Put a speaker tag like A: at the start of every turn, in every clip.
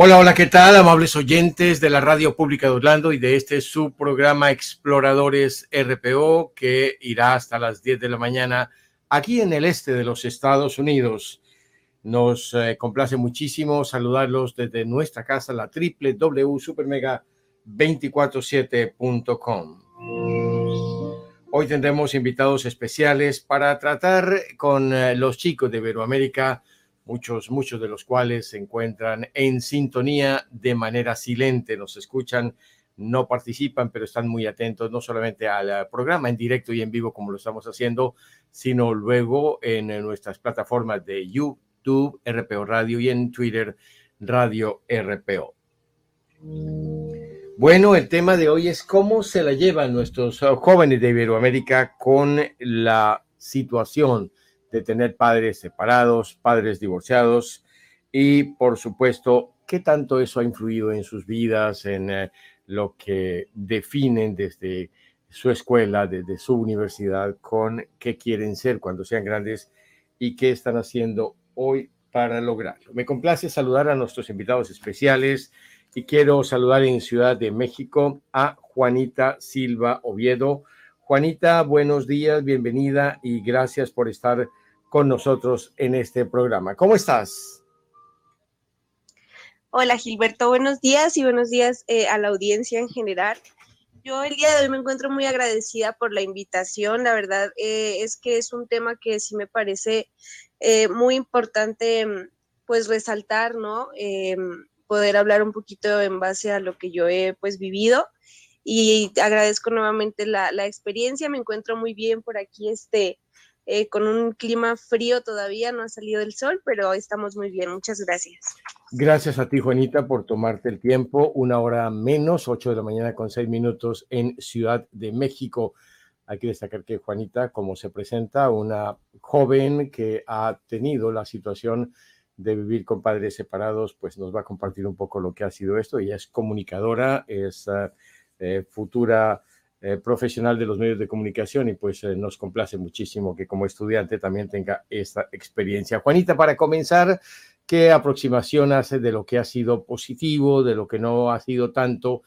A: Hola, hola, ¿qué tal, amables oyentes de la Radio Pública de Orlando y de este su programa Exploradores RPO que irá hasta las 10 de la mañana aquí en el este de los Estados Unidos. Nos eh, complace muchísimo saludarlos desde nuestra casa, la www.supermega247.com. Hoy tendremos invitados especiales para tratar con eh, los chicos de Iberoamérica muchos, muchos de los cuales se encuentran en sintonía de manera silente, nos escuchan, no participan, pero están muy atentos no solamente al programa en directo y en vivo como lo estamos haciendo, sino luego en nuestras plataformas de YouTube, RPO Radio y en Twitter, Radio RPO. Bueno, el tema de hoy es cómo se la llevan nuestros jóvenes de Iberoamérica con la situación de tener padres separados, padres divorciados y por supuesto, qué tanto eso ha influido en sus vidas, en eh, lo que definen desde su escuela, desde su universidad, con qué quieren ser cuando sean grandes y qué están haciendo hoy para lograrlo. Me complace saludar a nuestros invitados especiales y quiero saludar en Ciudad de México a Juanita Silva Oviedo. Juanita, buenos días, bienvenida y gracias por estar con nosotros en este programa. ¿Cómo estás?
B: Hola Gilberto, buenos días y buenos días eh, a la audiencia en general. Yo el día de hoy me encuentro muy agradecida por la invitación. La verdad eh, es que es un tema que sí me parece eh, muy importante pues resaltar, ¿no? poder hablar un poquito en base a lo que yo he pues vivido y agradezco nuevamente la, la experiencia. Me encuentro muy bien por aquí este eh, con un clima frío todavía, no ha salido el sol, pero estamos muy bien. Muchas gracias.
A: Gracias a ti, Juanita, por tomarte el tiempo. Una hora menos, ocho de la mañana con seis minutos en Ciudad de México. Hay que destacar que Juanita, como se presenta, una joven que ha tenido la situación de vivir con padres separados, pues nos va a compartir un poco lo que ha sido esto. Ella es comunicadora, es eh, futura eh, profesional de los medios de comunicación y pues eh, nos complace muchísimo que como estudiante también tenga esta experiencia. Juanita, para comenzar, ¿qué aproximación hace de lo que ha sido positivo, de lo que no ha sido tanto?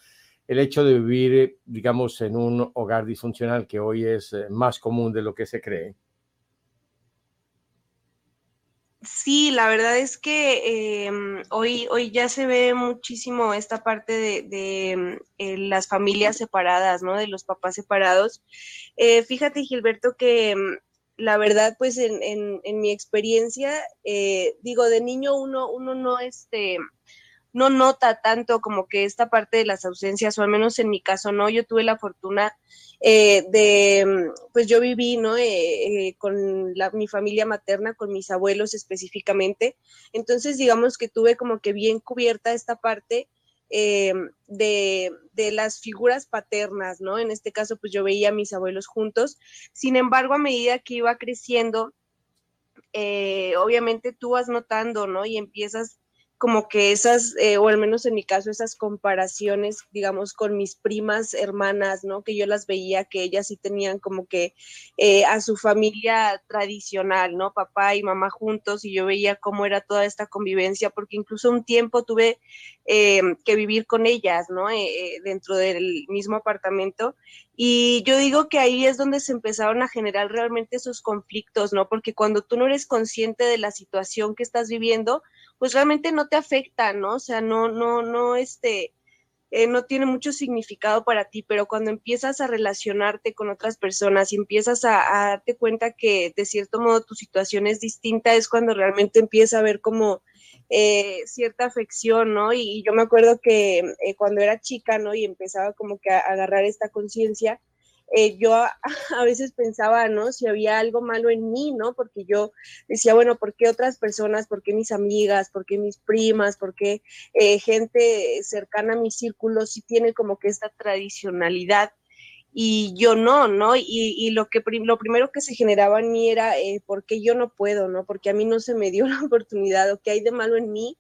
A: El hecho de vivir, digamos, en un hogar disfuncional que hoy es eh, más común de lo que se cree.
B: Sí, la verdad es que em, hoy, hoy ya se ve muchísimo esta parte de, em, eh, las familias separadas, ¿no? De los papás separados. Eh, fíjate, Gilberto, que em, la verdad, pues en, en, en mi experiencia, eh, digo, de niño uno, uno no, este, no nota tanto como que esta parte de las ausencias, o al menos en mi caso, no. Yo tuve la fortuna eh, de, pues yo viví, ¿no? Eh, eh, con mi familia materna, con mis abuelos específicamente. Entonces, digamos que tuve como que bien cubierta esta parte de, de, las figuras paternas, ¿no? En este caso, pues yo veía a mis abuelos juntos. Sin embargo, a medida que iba creciendo, obviamente tú vas notando, ¿no? Y empiezas como que esas, eh, o al menos en mi caso, esas comparaciones, digamos, con mis primas hermanas, ¿no? Que yo las veía que ellas sí tenían como que eh, a su familia tradicional, ¿no? Papá y mamá juntos y yo veía cómo era toda esta convivencia, porque incluso un tiempo tuve eh, que vivir con ellas, ¿no? dentro del mismo apartamento. Y yo digo que ahí es donde se empezaron a generar realmente esos conflictos, ¿no? Porque cuando tú no eres consciente de la situación que estás viviendo, pues realmente no te afecta, ¿no? O sea, no, no, no, este, eh, no tiene mucho significado para ti, pero cuando empiezas a relacionarte con otras personas y empiezas a, darte cuenta que de cierto modo tu situación es distinta, es cuando realmente empieza a ver como eh, cierta afección, ¿no? Y, yo me acuerdo que eh, cuando era chica, ¿no? Y empezaba como que a, agarrar esta conciencia, eh, yo a, veces pensaba, ¿no? Si había algo malo en mí, ¿no? Porque yo decía, bueno, ¿por qué otras personas? ¿Por qué mis amigas? ¿Por qué mis primas? ¿Por qué eh, gente cercana a mi círculo sí tiene como que esta tradicionalidad? y yo no, ¿no? Y, lo, que lo primero que se generaba en mí era, eh, ¿por qué yo no puedo, ¿no? Porque a mí no se me dio la oportunidad, o qué hay de malo en mí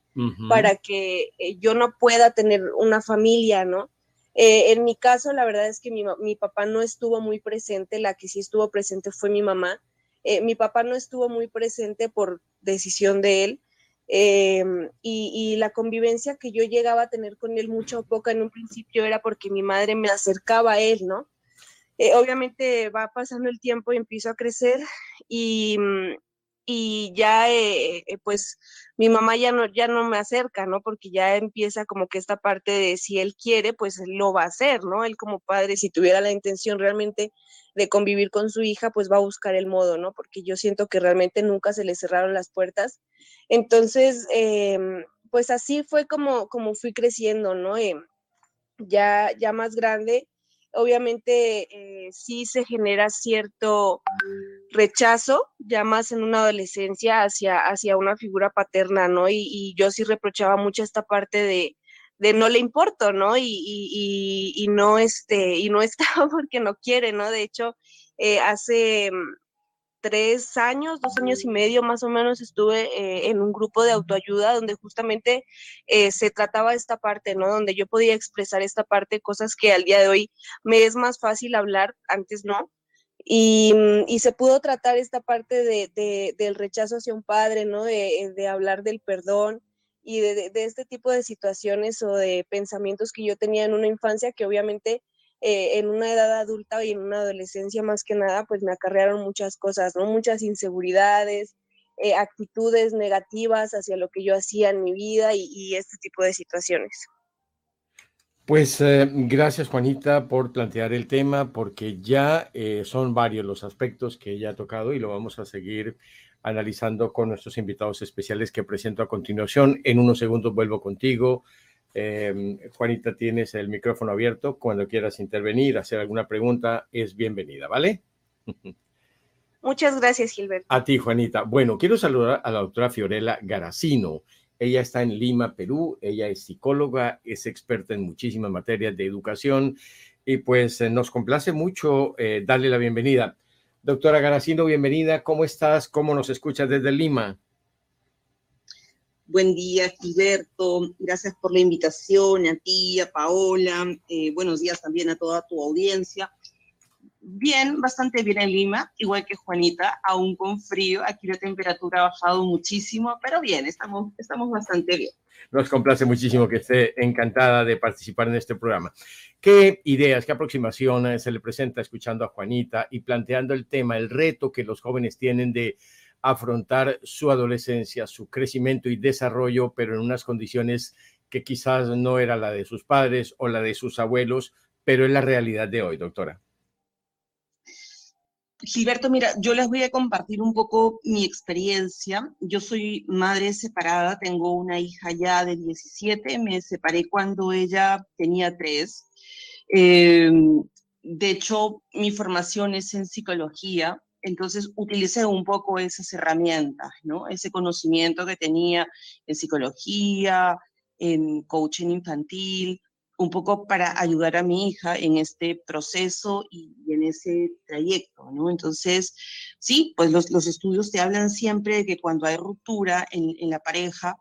B: para que yo no pueda tener una familia, ¿no? Eh, en mi caso, la verdad es que mi, papá no estuvo muy presente, la que sí estuvo presente fue mi mamá. Eh, mi papá no estuvo muy presente por decisión de él. Em, y, la convivencia que yo llegaba a tener con él mucho o poca en un principio era porque mi madre me acercaba a él, ¿no? Eh, obviamente va pasando el tiempo y empiezo a crecer y, mm, y ya eh, eh, pues mi mamá ya no, ya no me acerca, ¿no? Porque ya empieza como que esta parte de si él quiere, pues lo va a hacer, ¿no? Él como padre, si tuviera la intención realmente de convivir con su hija, pues va a buscar el modo, ¿no? Porque yo siento que realmente nunca se le cerraron las puertas. Entonces, em, pues así fue como, como fui creciendo, ¿no? Em, ya, ya más grande, obviamente eh, sí se genera cierto rechazo, ya más en una adolescencia, hacia, hacia una figura paterna, ¿no? Y, yo sí reprochaba mucho esta parte de, de no le importo, ¿no? Y, y, y, no, este, y no estaba porque no quiere, ¿no? De hecho, eh, hace tres años, dos años y medio más o menos estuve eh, en un grupo de autoayuda donde justamente eh, se trataba esta parte, ¿no? Donde yo podía expresar esta parte, cosas que al día de hoy me es más fácil hablar, antes no. Y, y se pudo tratar esta parte de, de, del rechazo hacia un padre, ¿no? De, de hablar del perdón y de, de este tipo de situaciones o de pensamientos que yo tenía en una infancia que obviamente eh, en una edad adulta y en una adolescencia más que nada, pues me acarrearon muchas cosas, ¿no? Muchas inseguridades, eh, actitudes negativas hacia lo que yo hacía en mi vida y, este tipo de situaciones.
A: Pues eh, gracias Juanita por plantear el tema, porque ya son varios los aspectos que ella ha tocado y lo vamos a seguir analizando con nuestros invitados especiales que presento a continuación. En unos segundos vuelvo contigo, Em, Juanita, tienes el micrófono abierto. Cuando quieras intervenir, hacer alguna pregunta, es bienvenida, ¿vale?
B: Muchas gracias, Gilberto.
A: A ti, Juanita. Bueno, quiero saludar a la doctora Fiorella Garacino. Ella está en Lima, Perú. Ella es psicóloga, es experta en muchísimas materias de educación y pues eh, nos complace mucho eh, darle la bienvenida. Doctora Garacino, bienvenida. ¿Cómo estás? ¿Cómo nos escuchas desde Lima?
C: Buen día, Gilberto. Gracias por la invitación, a ti, a Paola. Eh, buenos días también a toda tu audiencia. Bien, bastante bien en Lima, igual que Juanita, aún con frío. Aquí la temperatura ha bajado muchísimo, pero bien, estamos, estamos bastante bien.
A: Nos complace muchísimo que esté encantada de participar en este programa. ¿Qué ideas, qué aproximaciones se le presenta escuchando a Juanita y planteando el tema, el reto que los jóvenes tienen de afrontar su adolescencia, su crecimiento y desarrollo, pero en unas condiciones que quizás no era la de sus padres o la de sus abuelos, pero es la realidad de hoy, doctora.
C: Gilberto, mira, yo les voy a compartir un poco mi experiencia. Yo soy madre separada, tengo una hija ya de 17, me separé cuando ella tenía 3. Em, de hecho, mi formación es en psicología, entonces utilicé un poco esas herramientas, ¿no? Ese conocimiento que tenía en psicología, en coaching infantil, un poco para ayudar a mi hija en este proceso y, en ese trayecto, ¿no? Entonces, sí, pues los, estudios te hablan siempre de que cuando hay ruptura en, la pareja,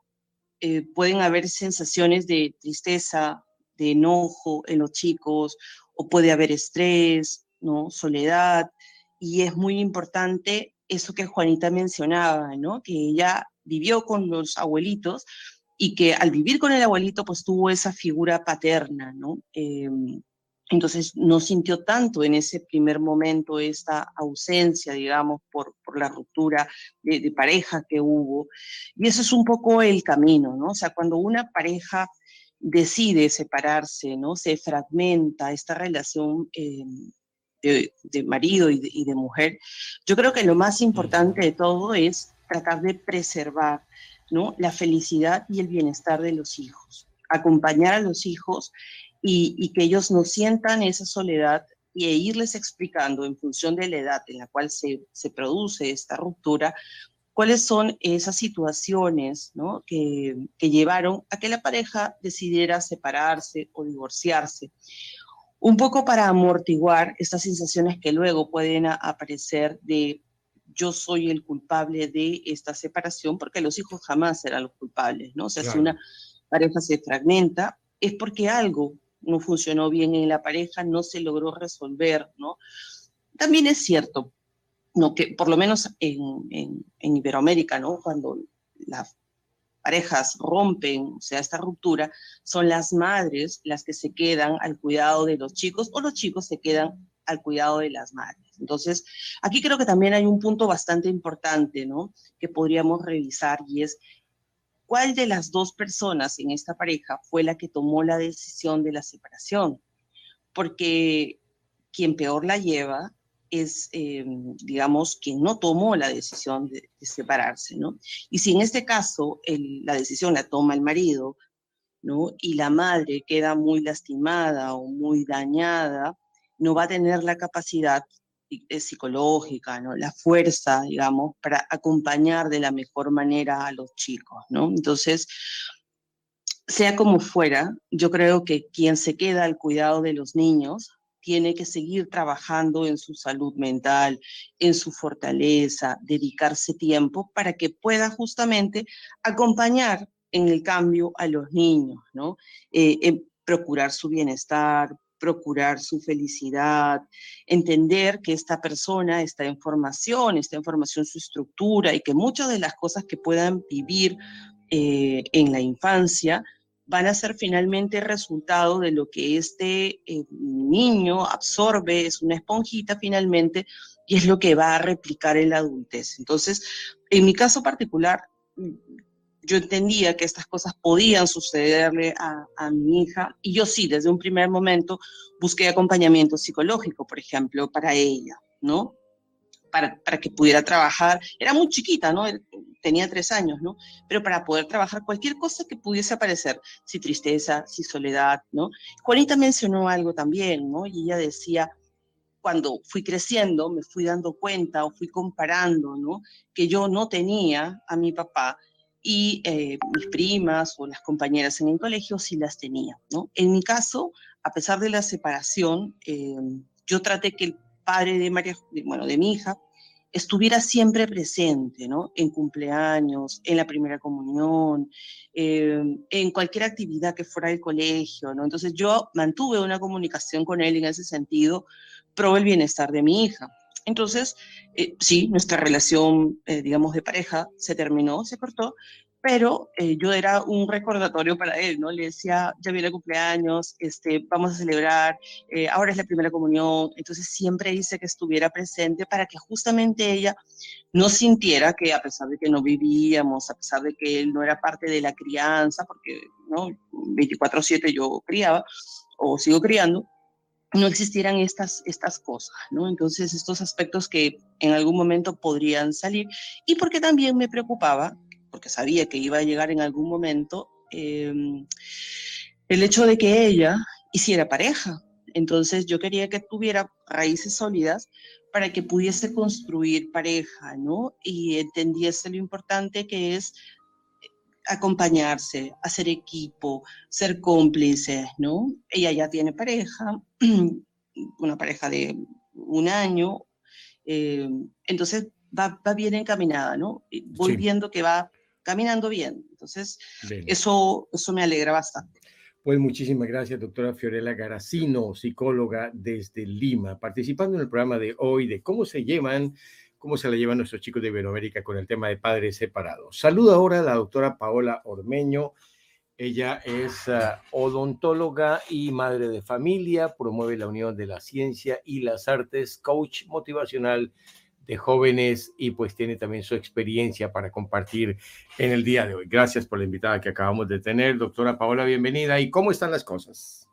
C: eh, pueden haber sensaciones de tristeza, de enojo en los chicos, o puede haber estrés, ¿no? Soledad, y es muy importante eso que Juanita mencionaba, ¿no? Que ella vivió con los abuelitos y que al vivir con el abuelito, pues tuvo esa figura paterna, ¿no? Em, entonces no sintió tanto en ese primer momento esta ausencia, digamos, por, por la ruptura de, de, pareja que hubo. Y eso es un poco el camino, ¿no? O sea, cuando una pareja decide separarse, ¿no? Se fragmenta esta relación eh, de, marido y de, mujer, yo creo que lo más importante de todo es tratar de preservar ¿no? la felicidad y el bienestar de los hijos, acompañar a los hijos y, que ellos no sientan esa soledad y e irles explicando en función de la edad en la cual se, se produce esta ruptura, cuáles son esas situaciones ¿no? que, que llevaron a que la pareja decidiera separarse o divorciarse. Un poco para amortiguar estas sensaciones que luego pueden aparecer de yo soy el culpable de esta separación, porque los hijos jamás serán los culpables, ¿no? O sea, si una pareja se fragmenta, es porque algo no funcionó bien en la pareja, no se logró resolver, ¿no? También es cierto, ¿no? que por lo menos en, en, Iberoamérica, ¿no? cuando las parejas rompen, o sea, esta ruptura, son las madres las que se quedan al cuidado de los chicos o los chicos se quedan al cuidado de las madres. Entonces, aquí creo que también hay un punto bastante importante, ¿no? Que podríamos revisar y es cuál de las dos personas en esta pareja fue la que tomó la decisión de la separación. Porque quien peor la lleva es, eh, digamos, quien no tomó la decisión de, separarse, ¿no? Y si en este caso la decisión la toma el marido, ¿no? Y la madre queda muy lastimada o muy dañada, no va a tener la capacidad eh, psicológica, ¿no? la fuerza, digamos, para acompañar de la mejor manera a los chicos, ¿no? Entonces, sea como fuera, yo creo que quien se queda al cuidado de los niños tiene que seguir trabajando en su salud mental, en su fortaleza, dedicarse tiempo para que pueda justamente acompañar en el cambio a los niños, ¿no? Eh, procurar su bienestar, procurar su felicidad, entender que esta persona está en formación, está en formación su estructura y que muchas de las cosas que puedan vivir eh, en la infancia van a ser finalmente resultado de lo que este eh, niño absorbe, es una esponjita finalmente, y es lo que va a replicar en la adultez. Entonces, en mi caso particular, yo entendía que estas cosas podían sucederle a, mi hija y yo sí, desde un primer momento busqué acompañamiento psicológico, por ejemplo, para ella, ¿no? Para, que pudiera trabajar. Era muy chiquita, ¿no? Tenía tres años, ¿no? Pero para poder trabajar cualquier cosa que pudiese aparecer, si tristeza, si soledad, ¿no? Juanita mencionó algo también, ¿no? Y ella decía, cuando fui creciendo, me fui dando cuenta o fui comparando, ¿no? Que yo no tenía a mi papá y eh, mis primas o las compañeras en el colegio sí las tenía, ¿no? En mi caso, a pesar de la separación, eh, yo traté que el padre de María, bueno, de mi hija, estuviera siempre presente, ¿no? En cumpleaños, en la primera comunión, eh, en cualquier actividad que fuera del colegio, ¿no? Entonces yo mantuve una comunicación con él en ese sentido, pro el bienestar de mi hija. Entonces, eh, sí, nuestra relación, eh, digamos, de pareja se terminó, se cortó, pero eh, yo era un recordatorio para él, ¿no? Le decía, ya viene el cumpleaños, este, vamos a celebrar, ahora es la primera comunión, entonces siempre hice que estuviera presente para que justamente ella no sintiera que a pesar de que no vivíamos, a pesar de que él no era parte de la crianza, porque, ¿no? 24/7 yo criaba o sigo criando, no existieran estas, estas cosas, ¿no? Entonces, estos aspectos que en algún momento podrían salir, y porque también me preocupaba, porque sabía que iba a llegar en algún momento, em, el hecho de que ella hiciera pareja. Entonces, yo quería que tuviera raíces sólidas para que pudiese construir pareja, ¿no? Y entendiese lo importante que es acompañarse, hacer equipo, ser cómplices, ¿no? Ella ya tiene pareja, una pareja de un año, eh, entonces va, bien encaminada, ¿no? Voy viendo que va caminando bien, entonces eso, eso me alegra bastante.
A: Pues muchísimas gracias, doctora Fiorella Garacino, psicóloga desde Lima, participando en el programa de hoy de cómo se llevan cómo se la llevan nuestros chicos de Iberoamérica con el tema de padres separados. Saludo ahora a la doctora Paola Ormeño. Ella es ah, odontóloga y madre de familia, promueve la unión de la ciencia y las artes, coach motivacional jóvenes y pues tiene también su experiencia para compartir en el día de hoy. Gracias por la invitada que acabamos de tener. Doctora Paola, bienvenida. ¿Y cómo están las cosas?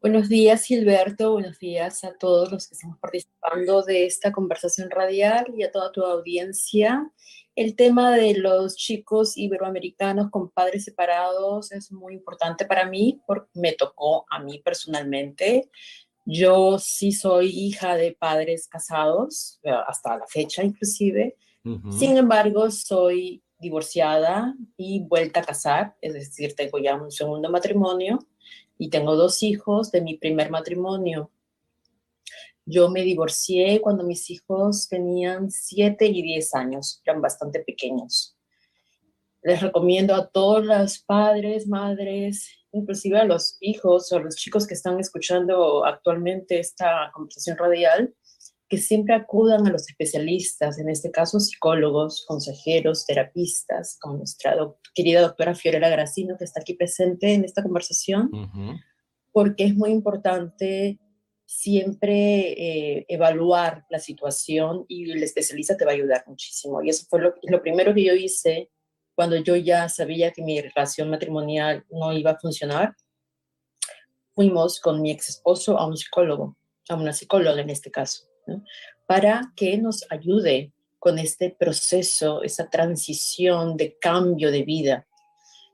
D: Buenos días, Gilberto. Buenos días a todos los que estamos participando de esta conversación radial y a toda tu audiencia. El tema de los chicos iberoamericanos con padres separados es muy importante para mí porque me tocó a mí personalmente. Yo sí soy hija de padres casados, eh, hasta la fecha inclusive. Sin embargo, soy divorciada y vuelta a casar, es decir, tengo ya un segundo matrimonio y tengo dos hijos de mi primer matrimonio. Yo me divorcié cuando mis hijos tenían 7 y 10 años, eran bastante pequeños. Les recomiendo a todos los padres, madres, inclusive a los hijos o a los chicos que están escuchando actualmente esta conversación radial, que siempre acudan a los especialistas, en este caso psicólogos, consejeros, terapistas, como nuestra querida doctora Fiorella Gracino, que está aquí presente en esta conversación, porque es muy importante siempre eh, evaluar la situación y el especialista te va a ayudar muchísimo. Y eso fue lo, lo primero que yo hice cuando yo ya sabía que mi relación matrimonial no iba a funcionar. Fuimos con mi ex esposo a un psicólogo, a una psicóloga en este caso para que nos ayude con este proceso, esa transición de cambio de vida,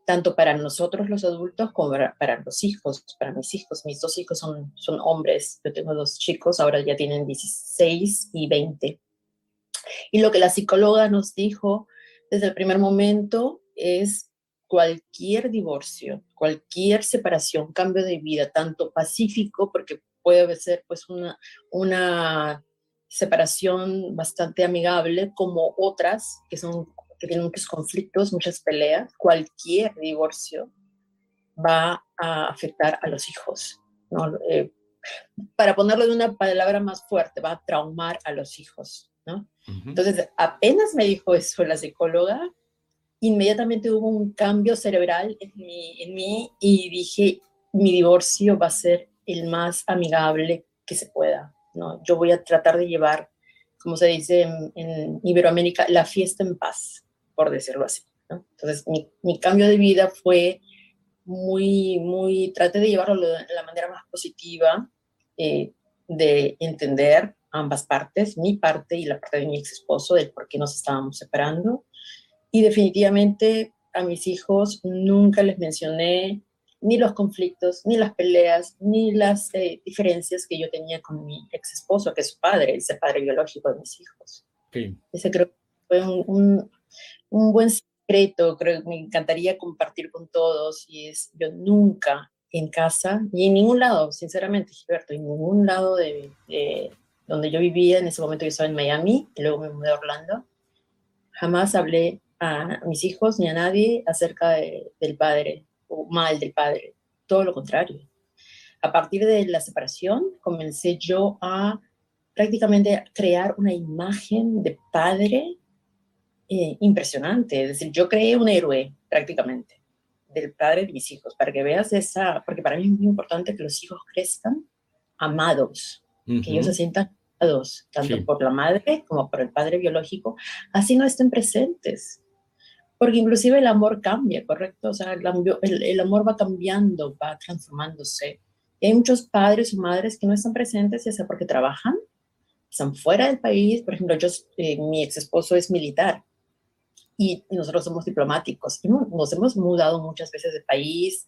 D: tanto para nosotros los adultos como para, los hijos, para mis hijos. Mis dos hijos son, son hombres, yo tengo dos chicos, ahora ya tienen 16 y 20. Y lo que la psicóloga nos dijo desde el primer momento es cualquier divorcio, cualquier separación, cambio de vida, tanto pacífico, porque puede ser pues una, una separación bastante amigable como otras que son que tienen muchos conflictos, muchas peleas, cualquier divorcio va a afectar a los hijos. Eh, para ponerlo de una palabra más fuerte, va a traumar a los hijos. Entonces, apenas me dijo eso la psicóloga, inmediatamente hubo un cambio cerebral en mí, en y dije, mi divorcio va a ser el más amigable que se pueda. ¿no? Yo voy a tratar de llevar, como se dice en, Iberoamérica, la fiesta en paz, por decirlo así. Entonces, mi, mi, cambio de vida fue muy, muy, traté de llevarlo de la manera más positiva, eh, de entender ambas partes, mi parte y la parte de mi ex esposo, del por qué nos estábamos separando. Y definitivamente a mis hijos nunca les mencioné ni los conflictos, ni las peleas, ni las eh, diferencias que yo tenía con mi ex esposo, que es su padre, ese padre biológico de mis hijos. Ese creo que fue un, un, buen secreto, creo que me encantaría compartir con todos, y es, yo nunca en casa, ni en ningún lado, sinceramente, Gilberto, en ningún lado de, donde yo vivía, en ese momento yo estaba en Miami, y luego me mudé a Orlando, jamás hablé a mis hijos ni a nadie acerca del padre mal del padre, todo lo contrario. A partir de la separación comencé yo a prácticamente crear una imagen de padre eh, impresionante. Es decir, yo creé un héroe prácticamente del padre de mis hijos, para que veas esa, porque para mí es muy importante que los hijos crezcan amados, que ellos se sientan tanto por la madre como por el padre biológico, así no estén presentes porque inclusive el amor cambia, ¿correcto? O sea, el, amor va cambiando, va transformándose. Y hay muchos padres o madres que no están presentes, ya sea porque trabajan, están fuera del país. Por ejemplo, yo, eh, mi ex esposo es militar y nosotros somos diplomáticos y nos hemos mudado muchas veces de país.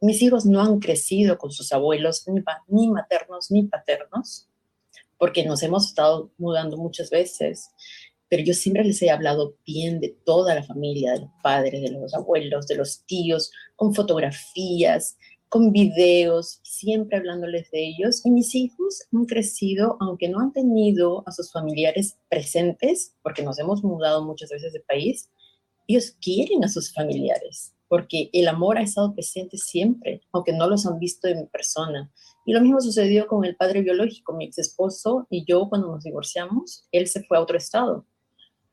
D: Mis hijos no han crecido con sus abuelos, ni, ni maternos ni paternos, porque nos hemos estado mudando muchas veces pero yo siempre les he hablado bien de toda la familia, de los padres, de los abuelos, de los tíos, con fotografías, con videos, siempre hablándoles de ellos. Y mis hijos han crecido, aunque no han tenido a sus familiares presentes, porque nos hemos mudado muchas veces de país, ellos quieren a sus familiares, porque el amor ha estado presente siempre, aunque no los han visto en persona. Y lo mismo sucedió con el padre biológico, mi ex esposo y yo cuando nos divorciamos, él se fue a otro estado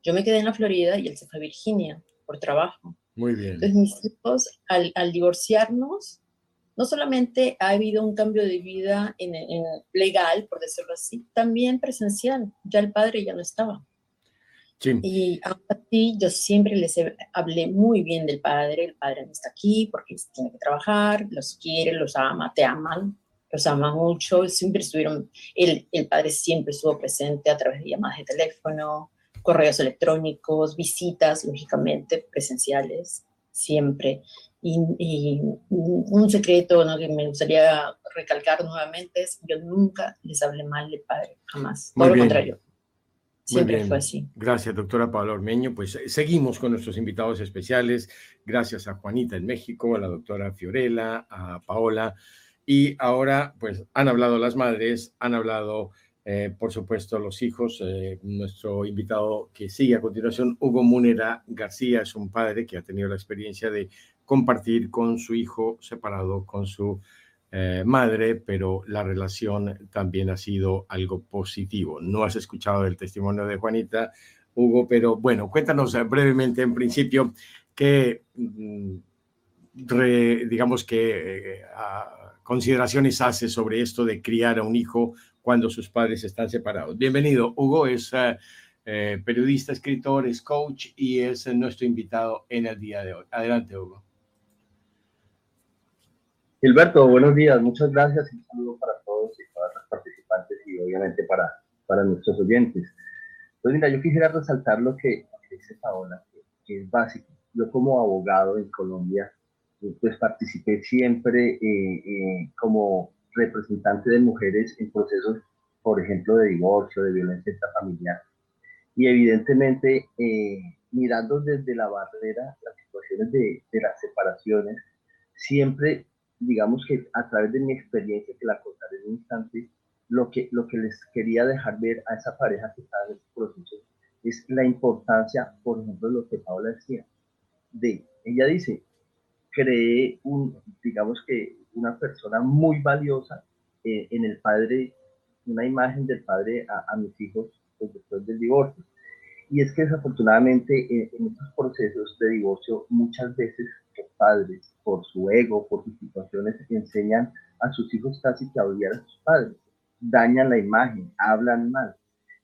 D: yo me quedé en la Florida y él se fue a Virginia por trabajo.
A: Muy bien.
D: Entonces mis hijos, al, al divorciarnos, no solamente ha habido un cambio de vida en, en, legal, por decirlo así, también presencial. Ya el padre ya no estaba. Sí. Y así yo siempre les hablé muy bien del padre. El padre no está aquí porque tiene que trabajar, los quiere, los ama, te aman, los ama mucho. Siempre estuvieron, el, el padre siempre estuvo presente a través de llamadas de teléfono, correos electrónicos, visitas, lógicamente, presenciales, siempre. Y, un secreto ¿no? que me gustaría recalcar nuevamente es yo nunca les hablé mal de padre, jamás. Todo lo contrario. Siempre fue así.
A: Gracias, doctora Paola Ormeño. Pues eh, seguimos con nuestros invitados especiales. Gracias a Juanita en México, a la doctora Fiorella, a Paola. Y ahora, pues han hablado las madres, han hablado, eh, por supuesto, los hijos. Eh, nuestro invitado que sigue a continuación, Hugo Munera García, es un padre que ha tenido la experiencia de compartir con su hijo separado, con su eh, madre, pero la relación también ha sido algo positivo. No has escuchado el testimonio de Juanita, Hugo, pero bueno, cuéntanos brevemente en principio qué, mm, digamos que, eh, consideraciones hace sobre esto de criar a un hijo cuando sus padres están separados. Bienvenido, Hugo es eh, periodista, escritor, es coach y es nuestro invitado en el día de hoy. Adelante, Hugo.
E: Gilberto, buenos días, muchas gracias y un saludo para todos y todas las participantes y obviamente para, para nuestros oyentes. Pues mira, yo quisiera resaltar lo que, dice Paola, que, es básico. Yo como abogado en Colombia, pues participé siempre eh, eh, como representante de mujeres en procesos, por ejemplo, de divorcio, de violencia intrafamiliar. Y evidentemente, eh, mirando desde la barrera las situaciones de, de las separaciones, siempre digamos que a través de mi experiencia, que la contaré en un instante, lo que, lo que les quería dejar ver a esa pareja que estaba en este proceso es la importancia, por ejemplo, de lo que Paola decía, de, ella dice, creé un, digamos que una persona muy valiosa eh, en el padre, una imagen del padre a, mis hijos pues, después del divorcio. Y es que desafortunadamente eh, en estos procesos de divorcio muchas veces los padres por su ego, por sus situaciones, enseñan a sus hijos casi que a odiar a sus padres, dañan la imagen, hablan mal.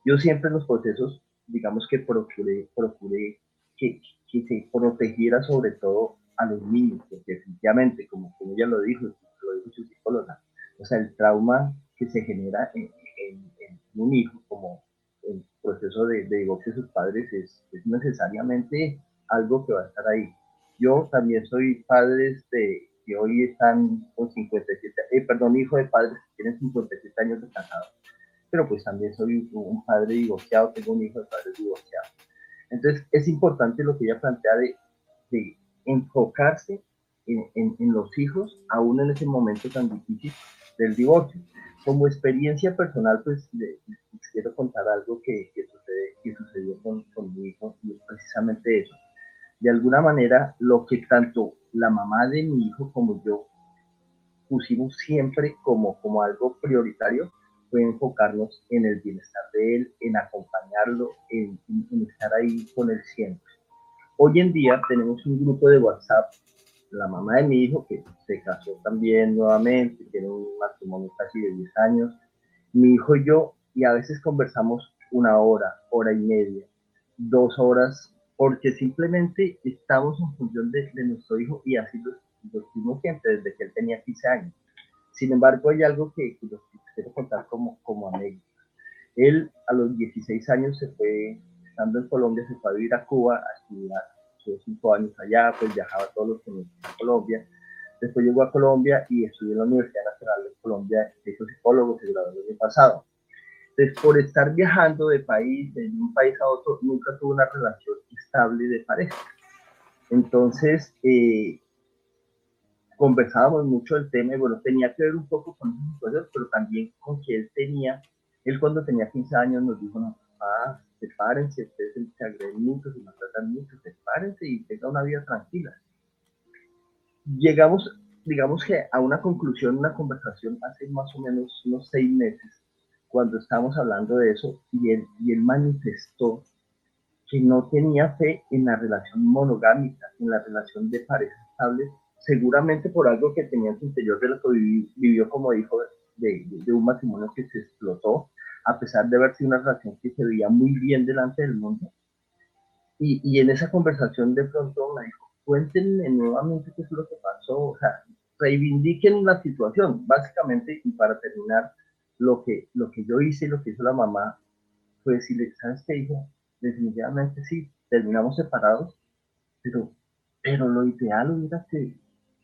E: Yo siempre en los procesos, digamos que procuré, procuré que, que se protegiera sobre todo a los niños, porque definitivamente, como, como ella lo dijo, lo dijo su psicóloga, o sea, el trauma que se genera en, un hijo, como el proceso de, divorcio de sus padres, es, es necesariamente algo que va a estar ahí. Yo también soy padre de, que hoy están con 57, eh, perdón, hijo de padres que tienen 57 años de casado, pero pues también soy un padre divorciado, tengo un hijo de padres divorciado. Entonces es importante lo que ella plantea de, de enfocarse en, en, los hijos, aún en ese momento tan difícil del divorcio. Como experiencia personal, pues les, quiero contar algo que, que, sucede, que sucedió con, con mi hijo y es precisamente eso de alguna manera lo que tanto la mamá de mi hijo como yo pusimos siempre como, como algo prioritario fue enfocarnos en el bienestar de él, en acompañarlo, en, estar ahí con él siempre. Hoy en día tenemos un grupo de WhatsApp, la mamá de mi hijo que se casó también nuevamente, tiene un matrimonio casi de 10 años, mi hijo y yo, y a veces conversamos una hora, hora y media, dos horas porque simplemente estamos en función de, nuestro hijo y así lo, lo siempre, desde que él tenía 15 años. Sin embargo, hay algo que, que quiero contar como, como anécdota. Él a los 16 años se fue, estando en Colombia, se fue a vivir a Cuba a estudiar, estuvo 5 años allá, pues viajaba todos los años a Colombia. Después llegó a Colombia y estudió en la Universidad Nacional de Colombia, de psicólogo, se graduó el año pasado. Entonces, por estar viajando de país, de un país a otro, nunca tuvo una relación estable de pareja. Entonces, eh, conversábamos mucho del tema y bueno, tenía que ver un poco con esas cosas, pero también con que él tenía, él cuando tenía 15 años nos dijo, no, papá, sepárense, ustedes se agreden mucho, se maltratan mucho, sepárense y tenga una vida tranquila. Llegamos, digamos que a una conclusión, una conversación hace más o menos unos seis meses, cuando estábamos hablando de eso, y él, y él manifestó que no tenía fe en la relación monogámica, en la relación de parejas estables, seguramente por algo que tenía en su interior de lo que vivió, como hijo de, de, un matrimonio que se explotó, a pesar de haber sido una relación que se veía muy bien delante del mundo. Y, y en esa conversación de pronto me dijo, cuéntenme nuevamente qué es lo que pasó, o sea, reivindiquen la situación, básicamente, y para terminar, lo que, lo que yo hice y lo que hizo la mamá fue decirle, ¿sabes qué, hijo? Definitivamente sí, terminamos separados, pero, pero lo ideal hubiera que,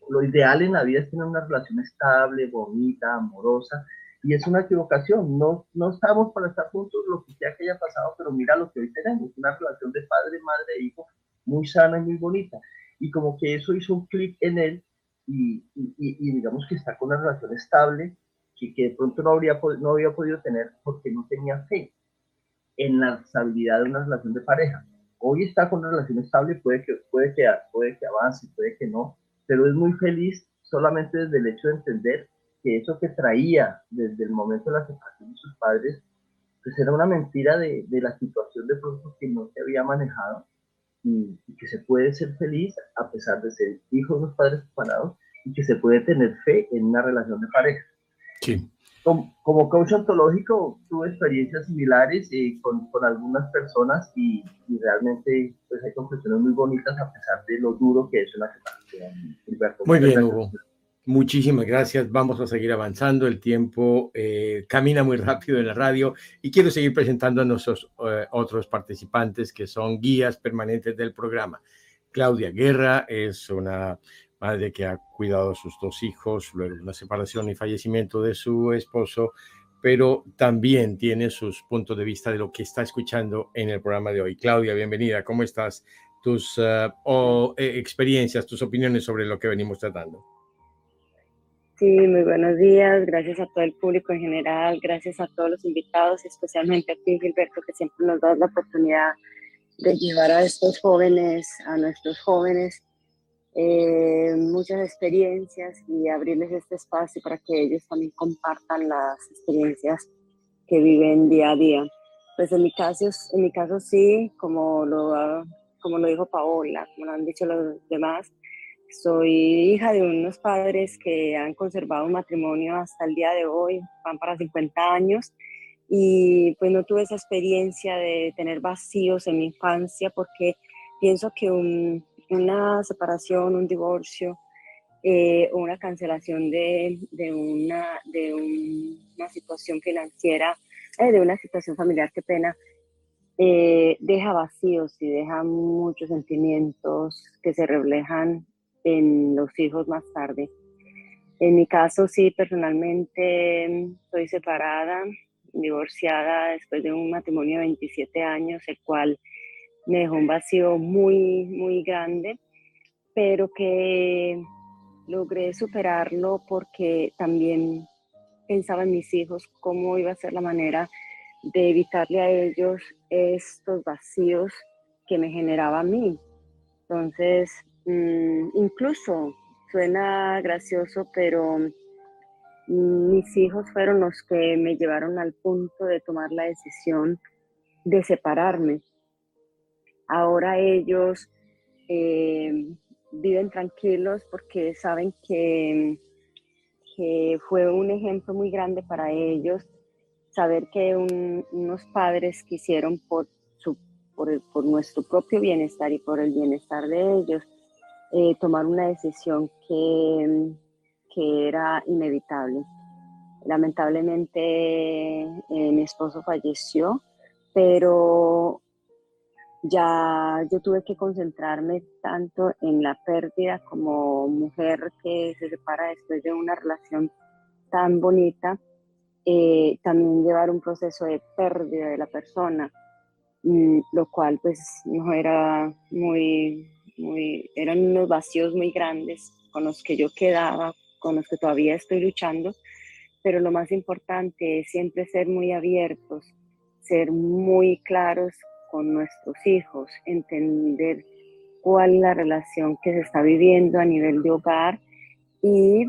E: lo ideal en la vida es tener una relación estable, bonita, amorosa, y es una equivocación. No, no estamos para estar juntos, lo que sea que haya pasado, pero mira lo que hoy tenemos, una relación de padre, madre e hijo muy sana y muy bonita. Y como que eso hizo un clic en él y, y, digamos que está con una relación estable que, que, de pronto no, habría, no había podido tener porque no tenía fe en la estabilidad de una relación de pareja. Hoy está con una relación estable, puede que, puede que, puede que avance, puede que no, pero es muy feliz solamente desde el hecho de entender que eso que traía desde el momento de la separación de sus padres, pues era una mentira de, de la situación de pronto que no se había manejado y, que se puede ser feliz a pesar de ser hijo de unos padres separados y que se puede tener fe en una relación de pareja.
A: Sí.
E: Como, como coach ontológico tuve experiencias similares eh, con, con, algunas personas y, y, realmente pues hay conclusiones muy bonitas a pesar de lo duro que es una separación.
A: Muy bien, Hugo. Muchísimas gracias. Vamos a seguir avanzando. El tiempo eh, camina muy rápido en la radio y quiero seguir presentando a nuestros eh, otros participantes que son guías permanentes del programa. Claudia Guerra es una madre que ha cuidado a sus dos hijos luego la separación y fallecimiento de su esposo, pero también tiene sus puntos de vista de lo que está escuchando en el programa de hoy. Claudia, bienvenida. ¿Cómo estás? Tus eh, experiencias, tus opiniones sobre lo que venimos tratando.
F: Sí, muy buenos días. Gracias a todo el público en general, gracias a todos los invitados, especialmente a ti, Gilberto, que siempre nos das la oportunidad de llevar a estos jóvenes, a nuestros jóvenes, eh, muchas experiencias y abrirles este espacio para que ellos también compartan las experiencias que viven día a día. Pues en mi caso, en mi caso sí, como lo, como lo dijo Paola, como lo han dicho los demás, soy hija de unos padres que han conservado un matrimonio hasta el día de hoy, van para 50 años, y pues no tuve esa experiencia de tener vacíos en mi infancia porque pienso que una separación, un divorcio eh, una cancelación de, de, una, de una situación financiera, eh, de una situación familiar, qué pena, eh, deja vacíos y deja muchos sentimientos que se reflejan en los hijos más tarde. En mi caso, sí, personalmente soy separada, divorciada después de un matrimonio de 27 años, el cual me dejó un vacío muy, muy grande, pero que logré superarlo porque también pensaba en mis hijos, cómo iba a ser la manera de evitarle a ellos estos vacíos que me generaba a mí. Entonces, Mm, incluso suena gracioso, pero mis hijos fueron los que me llevaron al punto de tomar la decisión de separarme. Ahora ellos eh, viven tranquilos porque saben que, fue un ejemplo muy grande para ellos saber que unos padres quisieron por nuestro propio bienestar y por el bienestar de ellos eh, tomar una decisión que, que era inevitable. Lamentablemente eh, mi esposo falleció, pero ya yo tuve que concentrarme tanto en la pérdida como mujer que se separa después de una relación tan bonita, eh, también llevar un proceso de pérdida de la persona, mm, lo cual pues no era muy, eran unos vacíos muy grandes con los que yo quedaba, con los que todavía estoy luchando, pero lo más importante es siempre ser muy abiertos, ser muy claros con nuestros hijos, entender cuál es la relación que se está viviendo a nivel de hogar y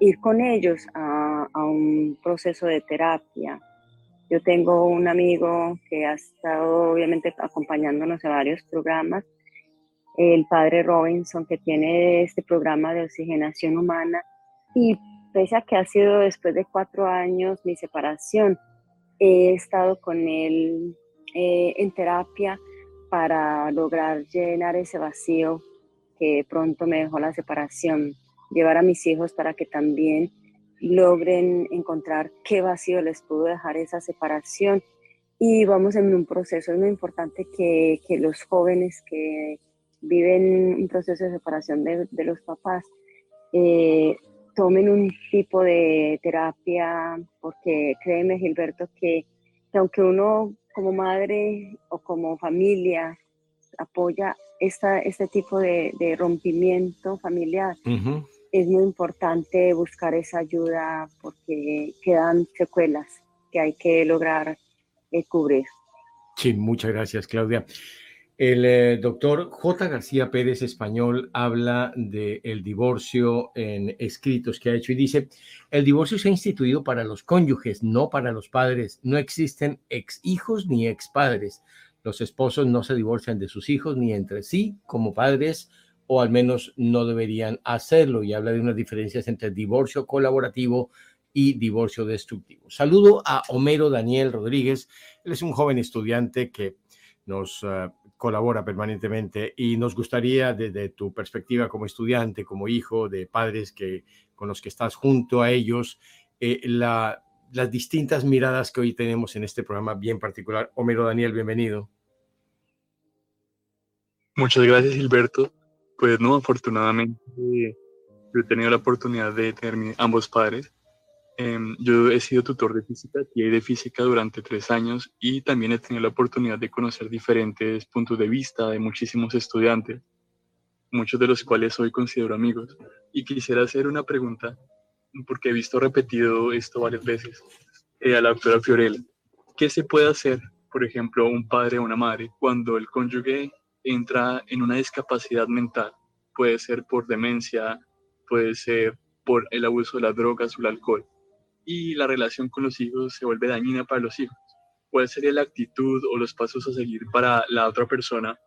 F: ir con ellos a, a un proceso de terapia. Yo tengo un amigo que ha estado obviamente acompañándonos en varios programas el padre Robinson, que tiene este programa de oxigenación humana. Y pese a que ha sido después de cuatro años mi separación, he estado con él eh, en terapia para lograr llenar ese vacío que pronto me dejó la separación, llevar a mis hijos para que también logren encontrar qué vacío les pudo dejar esa separación. Y vamos en un proceso, es muy importante que, que los jóvenes que viven un proceso de separación de, de los papás, eh, tomen un tipo de terapia, porque créeme Gilberto que, aunque uno como madre o como familia apoya esta, este tipo de, rompimiento familiar, es muy importante buscar esa ayuda porque quedan secuelas que hay que lograr eh, cubrir.
A: Sí, muchas gracias, Claudia. El eh, doctor J. García Pérez Español habla del divorcio en escritos que ha hecho y dice, el divorcio se ha instituido para los cónyuges, no para los padres. No existen ex hijos ni ex padres. Los esposos no se divorcian de sus hijos ni entre sí como padres o al menos no deberían hacerlo, y habla de unas diferencias entre divorcio colaborativo y divorcio destructivo. Saludo a Homero Daniel Rodríguez, él es un joven estudiante que nos eh, colabora permanentemente y nos gustaría desde tu perspectiva como estudiante, como hijo de padres que con los que estás junto a ellos, eh, las distintas miradas que hoy tenemos en este programa bien particular. Homero Daniel, bienvenido.
G: Muchas gracias, Gilberto. Pues no, afortunadamente he tenido la oportunidad de tener ambos padres. Em, yo he sido tutor de física y de física durante tres años y también he tenido la oportunidad de conocer diferentes puntos de vista de muchísimos estudiantes, muchos de los cuales hoy considero amigos. Y quisiera hacer una pregunta, porque he visto repetido esto varias veces, eh, a la doctora Fiorella. ¿Qué se puede hacer, por ejemplo, un padre o una madre cuando el cónyuge entra en una discapacidad mental. Puede ser por demencia, puede ser por el abuso de las drogas o el alcohol. Y la relación con los hijos se vuelve dañina para los hijos. ¿Cuál sería la actitud o los pasos a seguir para la otra persona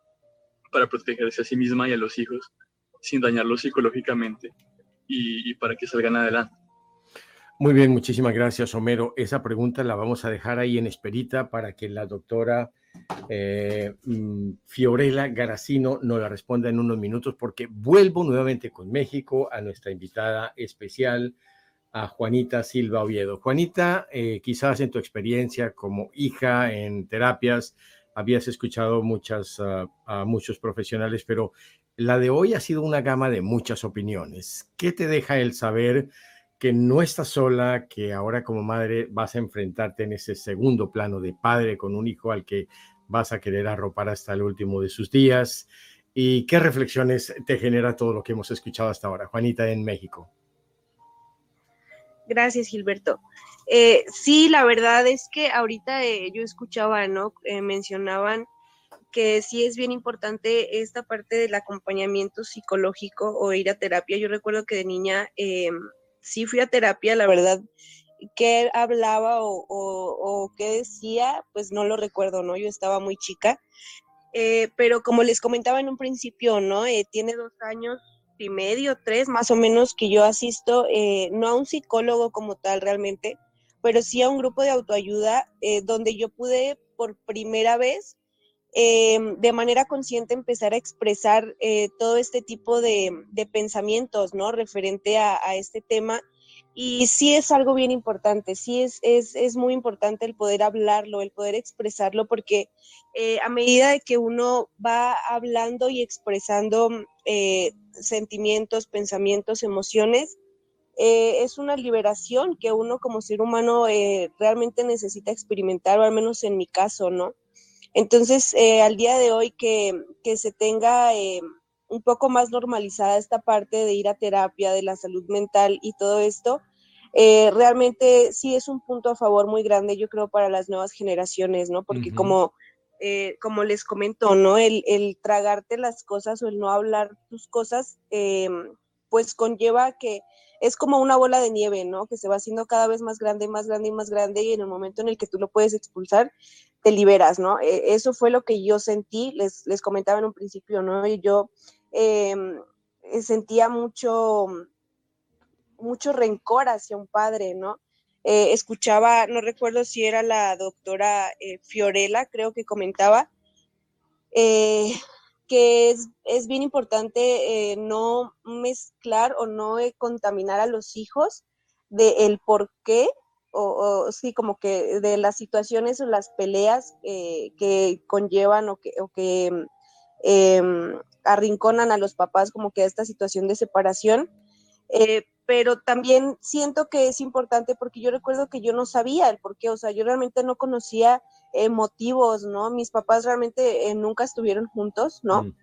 G: para protegerse a sí misma y a los hijos sin dañarlos psicológicamente y, para que salgan adelante?
A: Muy bien, muchísimas gracias, Homero. Esa pregunta la vamos a dejar ahí en esperita para que la doctora eh, mm, Fiorella Garacino nos la responda en unos minutos porque vuelvo nuevamente con México a nuestra invitada especial, a Juanita Silva Oviedo. Juanita, eh, quizás en tu experiencia como hija en terapias, habías escuchado muchas, ah, a muchos profesionales, pero la de hoy ha sido una gama de muchas opiniones. ¿Qué te deja el saber que no estás sola, que ahora como madre vas a enfrentarte en ese segundo plano de padre con un hijo al que vas a querer arropar hasta el último de sus días. ¿Y qué reflexiones te genera todo lo que hemos escuchado hasta ahora? Juanita, en México.
B: Gracias, Gilberto. Eh, sí, la verdad es que ahorita eh, yo escuchaba, ¿no? Eh, mencionaban que sí es bien importante esta parte del acompañamiento psicológico o ir a terapia. Yo recuerdo que de niña em, sí fui a terapia, la verdad, qué hablaba o, qué decía, pues no lo recuerdo, ¿no? Yo estaba muy chica, eh, pero como les comentaba en un principio, ¿no? Eh, tiene dos años y medio, tres más o menos que yo asisto, eh, no a un psicólogo como tal realmente, pero sí a un grupo de autoayuda donde yo pude por primera vez de manera consciente empezar a expresar todo este tipo de, pensamientos, ¿no? Referente a, a este tema y sí es algo bien importante, sí es, es, muy importante el poder hablarlo, el poder expresarlo, porque eh, a medida de que uno va hablando y expresando eh, sentimientos, pensamientos, emociones, eh, es una liberación que uno como ser humano realmente necesita experimentar, o al menos en mi caso, ¿no? Entonces, al día de hoy que, que se tenga un poco más normalizada esta parte de ir a terapia, de la salud mental y todo esto, eh, realmente sí es un punto a favor muy grande, yo creo, para las nuevas generaciones, ¿no? Porque como, eh, como les comento, ¿no? El, el, tragarte las cosas o el no hablar tus cosas, em, pues conlleva que es como una bola de nieve, ¿no? Que se va haciendo cada vez más grande, más grande y más grande y en el momento en el que tú lo puedes expulsar, te liberas, ¿no? E, eso fue lo que yo sentí, les, les comentaba en un principio, ¿no? Y yo em, sentía mucho mucho rencor hacia un padre, ¿no? Eh, escuchaba, no recuerdo si era la doctora eh, Fiorella, creo que comentaba, eh, que es, bien importante no mezclar o no contaminar a los hijos de el por qué, o, sí, como que de las situaciones o las peleas que conllevan o que, o que em, arrinconan a los papás como que a esta situación de separación pero también siento que es importante porque yo recuerdo que yo no sabía el por qué, o sea, yo realmente no conocía eh, motivos, ¿no? Mis papás realmente eh, nunca estuvieron juntos, ¿no?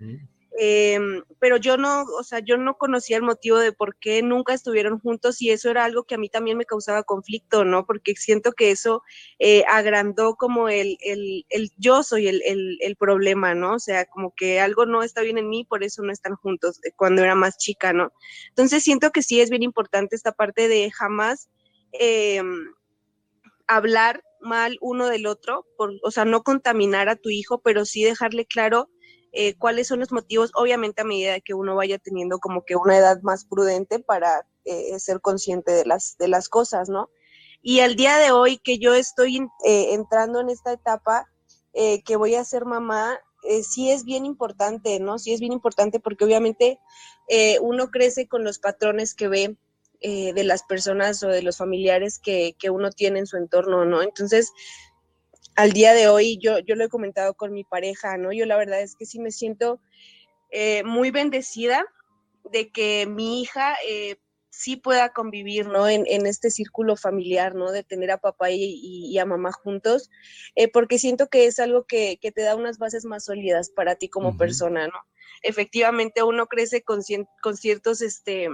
B: Em, pero yo no, o sea, yo no conocía el motivo de por qué nunca estuvieron juntos y eso era algo que a mí también me causaba conflicto, ¿no? Porque siento que eso eh, agrandó como el, el, el yo soy el, el, el, problema, ¿no? O sea, como que algo no está bien en mí, por eso no están juntos eh, cuando era más chica, ¿no? Entonces siento que sí es bien importante esta parte de jamás em, hablar mal uno del otro, o sea, no contaminar a tu hijo, pero sí dejarle claro eh, cuáles son los motivos, obviamente a medida que uno vaya teniendo como que una edad más prudente para eh, ser consciente de las, de las cosas, ¿no? Y al día de hoy que yo estoy eh, entrando en esta etapa, que voy a ser mamá, sí es bien importante, ¿no? Sí es bien importante porque obviamente uno crece con los patrones que ve de las personas o de los familiares que, que, uno tiene en su entorno, ¿no? Entonces, al día de hoy, yo, yo lo he comentado con mi pareja, ¿no? Yo la verdad es que sí me siento eh, muy bendecida de que mi hija eh, sí pueda convivir, ¿no? En, este círculo familiar, ¿no? De tener a papá y, a mamá juntos, eh, porque siento que es algo que, te da unas bases más sólidas para ti como persona, ¿no? Efectivamente, uno crece con, con ciertos, este,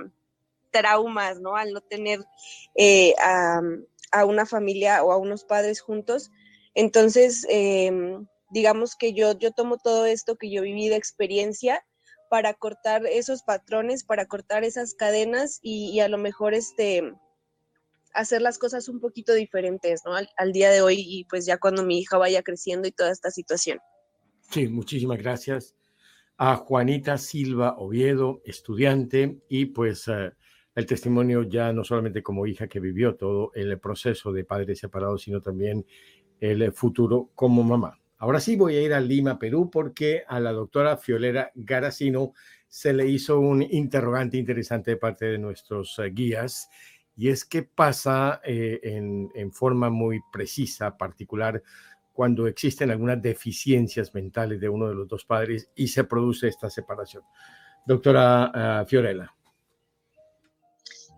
B: traumas, ¿no? Al no tener a, a, una familia o a unos padres juntos, entonces, em, digamos que yo, yo tomo todo esto que yo viví de experiencia para cortar esos patrones, para cortar esas cadenas y, a lo mejor este, hacer las cosas un poquito diferentes, ¿no? Al, día de hoy y pues ya cuando mi hija vaya creciendo y toda esta situación.
A: Sí, muchísimas gracias a Juanita Silva Oviedo, estudiante, y pues eh, el testimonio ya no solamente como hija que vivió todo el proceso de padres separados, sino también el futuro como mamá. Ahora sí voy a ir a Lima, Perú, porque a la doctora Fiolera Garacino se le hizo un interrogante interesante de parte de nuestros eh, guías, y es qué pasa eh, en, forma muy precisa, particular, cuando existen algunas deficiencias mentales de uno de los dos padres y se produce esta separación. Doctora Fiorella.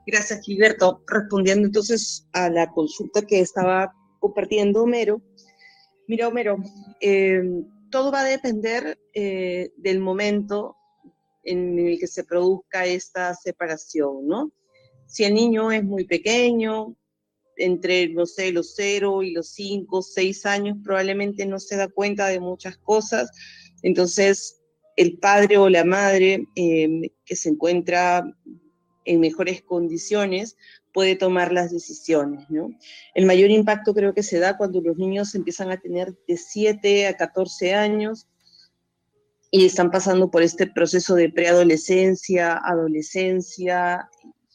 C: Gracias, Gilberto. Respondiendo entonces a la consulta que estaba compartiendo Homero. Mira, Homero, eh, todo va a depender eh, del momento en el que se produzca esta separación, ¿no? Si el niño es muy pequeño, entre, no sé, los 0 y los 5, 6 años, probablemente no se da cuenta de muchas cosas. Entonces, el padre o la madre eh, que se encuentra en mejores condiciones puede tomar las decisiones. ¿no? El mayor impacto creo que se da cuando los niños empiezan a tener de 7 a 14 años y están pasando por este proceso de preadolescencia, adolescencia,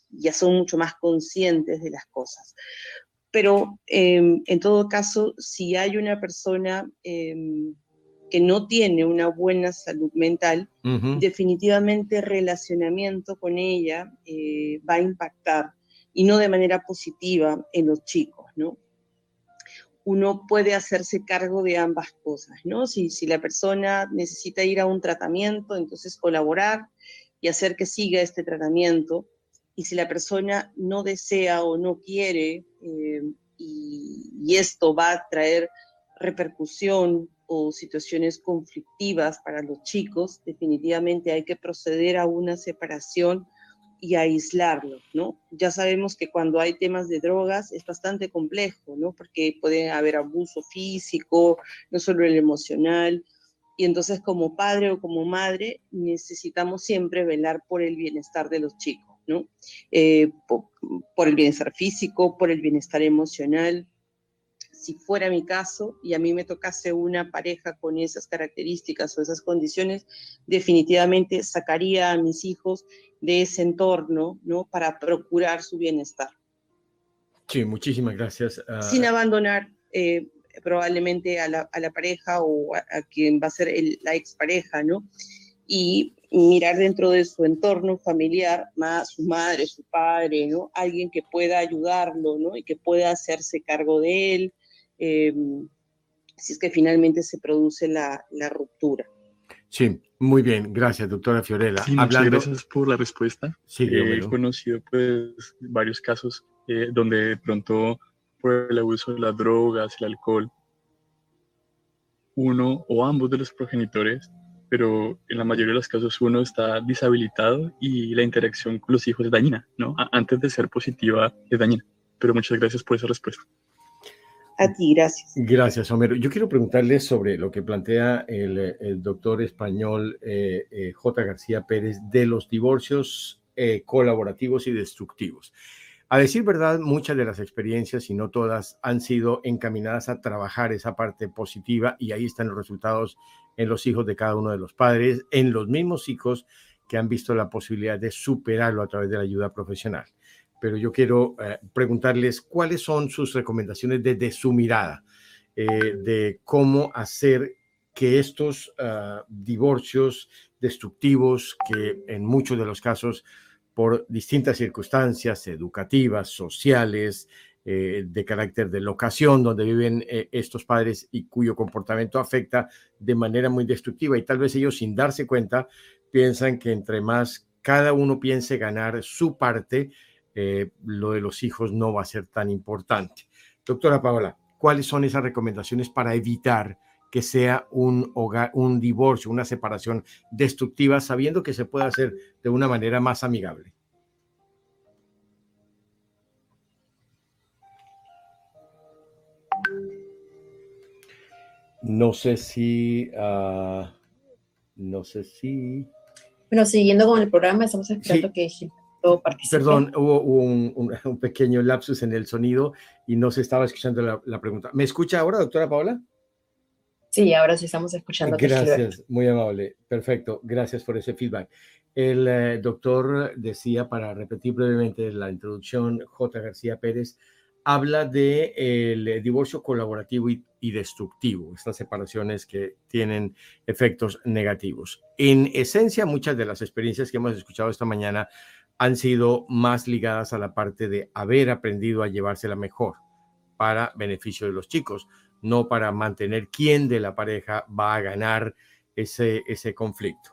C: ya son mucho más conscientes de las cosas. Pero em, en todo caso, si hay una persona em, que no tiene una buena salud mental, definitivamente relacionamiento con ella eh, va a impactar y no de manera positiva en los chicos, ¿no? Uno puede hacerse cargo de ambas cosas, ¿no? Si, si la persona necesita ir a un tratamiento, entonces colaborar y hacer que siga este tratamiento. Y si la persona no desea o no quiere, eh, y, y esto va a traer repercusión o situaciones conflictivas para los chicos, definitivamente hay que proceder a una separación y aislarlo, ¿no? Ya sabemos que cuando hay temas de drogas es bastante complejo, ¿no? Porque puede haber abuso físico, no solo el emocional, y entonces como padre o como madre necesitamos siempre velar por el bienestar de los chicos, ¿no? Eh, por el bienestar físico, por el bienestar emocional, si fuera mi caso y a mí me tocase una pareja con esas características o esas condiciones, definitivamente sacaría a mis hijos de ese entorno, ¿no? Para procurar su bienestar.
A: Sí, muchísimas gracias.
C: Ah, Sin abandonar eh, probablemente a la, a la, pareja o a, quien va a ser el, la expareja, ¿no? Y mirar dentro de su entorno familiar, más su madre, su padre, ¿no? Alguien que pueda ayudarlo, ¿no? Y que pueda hacerse cargo de él, Em, si es que finalmente se produce la, ruptura.
A: Sí, muy bien, gracias, doctora Fiorella.
G: muchas gracias por la respuesta. Sí, He conocido pues varios casos eh, donde de pronto por el abuso de las drogas, el alcohol, uno o ambos de los progenitores, pero en la mayoría de los casos uno está deshabilitado y la interacción con los hijos es dañina, ¿no? Antes de ser positiva es dañina. Pero muchas gracias por esa respuesta.
B: A ti, gracias.
A: Gracias, Homero. Yo quiero preguntarle sobre lo que plantea el, doctor español eh, eh, J. García Pérez de los divorcios eh, colaborativos y destructivos. A decir verdad, muchas de las experiencias, y no todas, han sido encaminadas a trabajar esa parte positiva y ahí están los resultados en los hijos de cada uno de los padres, en los mismos hijos que han visto la posibilidad de superarlo a través de la ayuda profesional pero yo quiero eh, preguntarles cuáles son sus recomendaciones desde su mirada eh, de cómo hacer que estos ah, divorcios destructivos, que en muchos de los casos, por distintas circunstancias educativas, sociales, eh, de carácter de locación donde viven estos padres y cuyo comportamiento afecta de manera muy destructiva y tal vez ellos sin darse cuenta piensan que entre más cada uno piense ganar su parte, eh, lo de los hijos no va a ser tan importante. Doctora Paola, ¿cuáles son esas recomendaciones para evitar que sea un hogar, un divorcio, una separación destructiva, sabiendo que se puede hacer de una manera más amigable? No sé si, ah, no sé si.
D: Bueno, siguiendo con el programa, estamos esperando que
A: Perdón, hubo, un, pequeño lapsus en el sonido y no se estaba escuchando la, pregunta. ¿Me escucha ahora, doctora Paola?
D: Sí, ahora sí estamos escuchando.
A: Gracias, muy amable. Perfecto, gracias por ese feedback. El eh, doctor decía, para repetir brevemente la introducción, J. García Pérez, habla de el divorcio colaborativo y, y, destructivo, estas separaciones que tienen efectos negativos. En esencia, muchas de las experiencias que hemos escuchado esta mañana han sido más ligadas a la parte de haber aprendido a llevársela mejor para beneficio de los chicos, no para mantener quién de la pareja va a ganar ese, ese conflicto.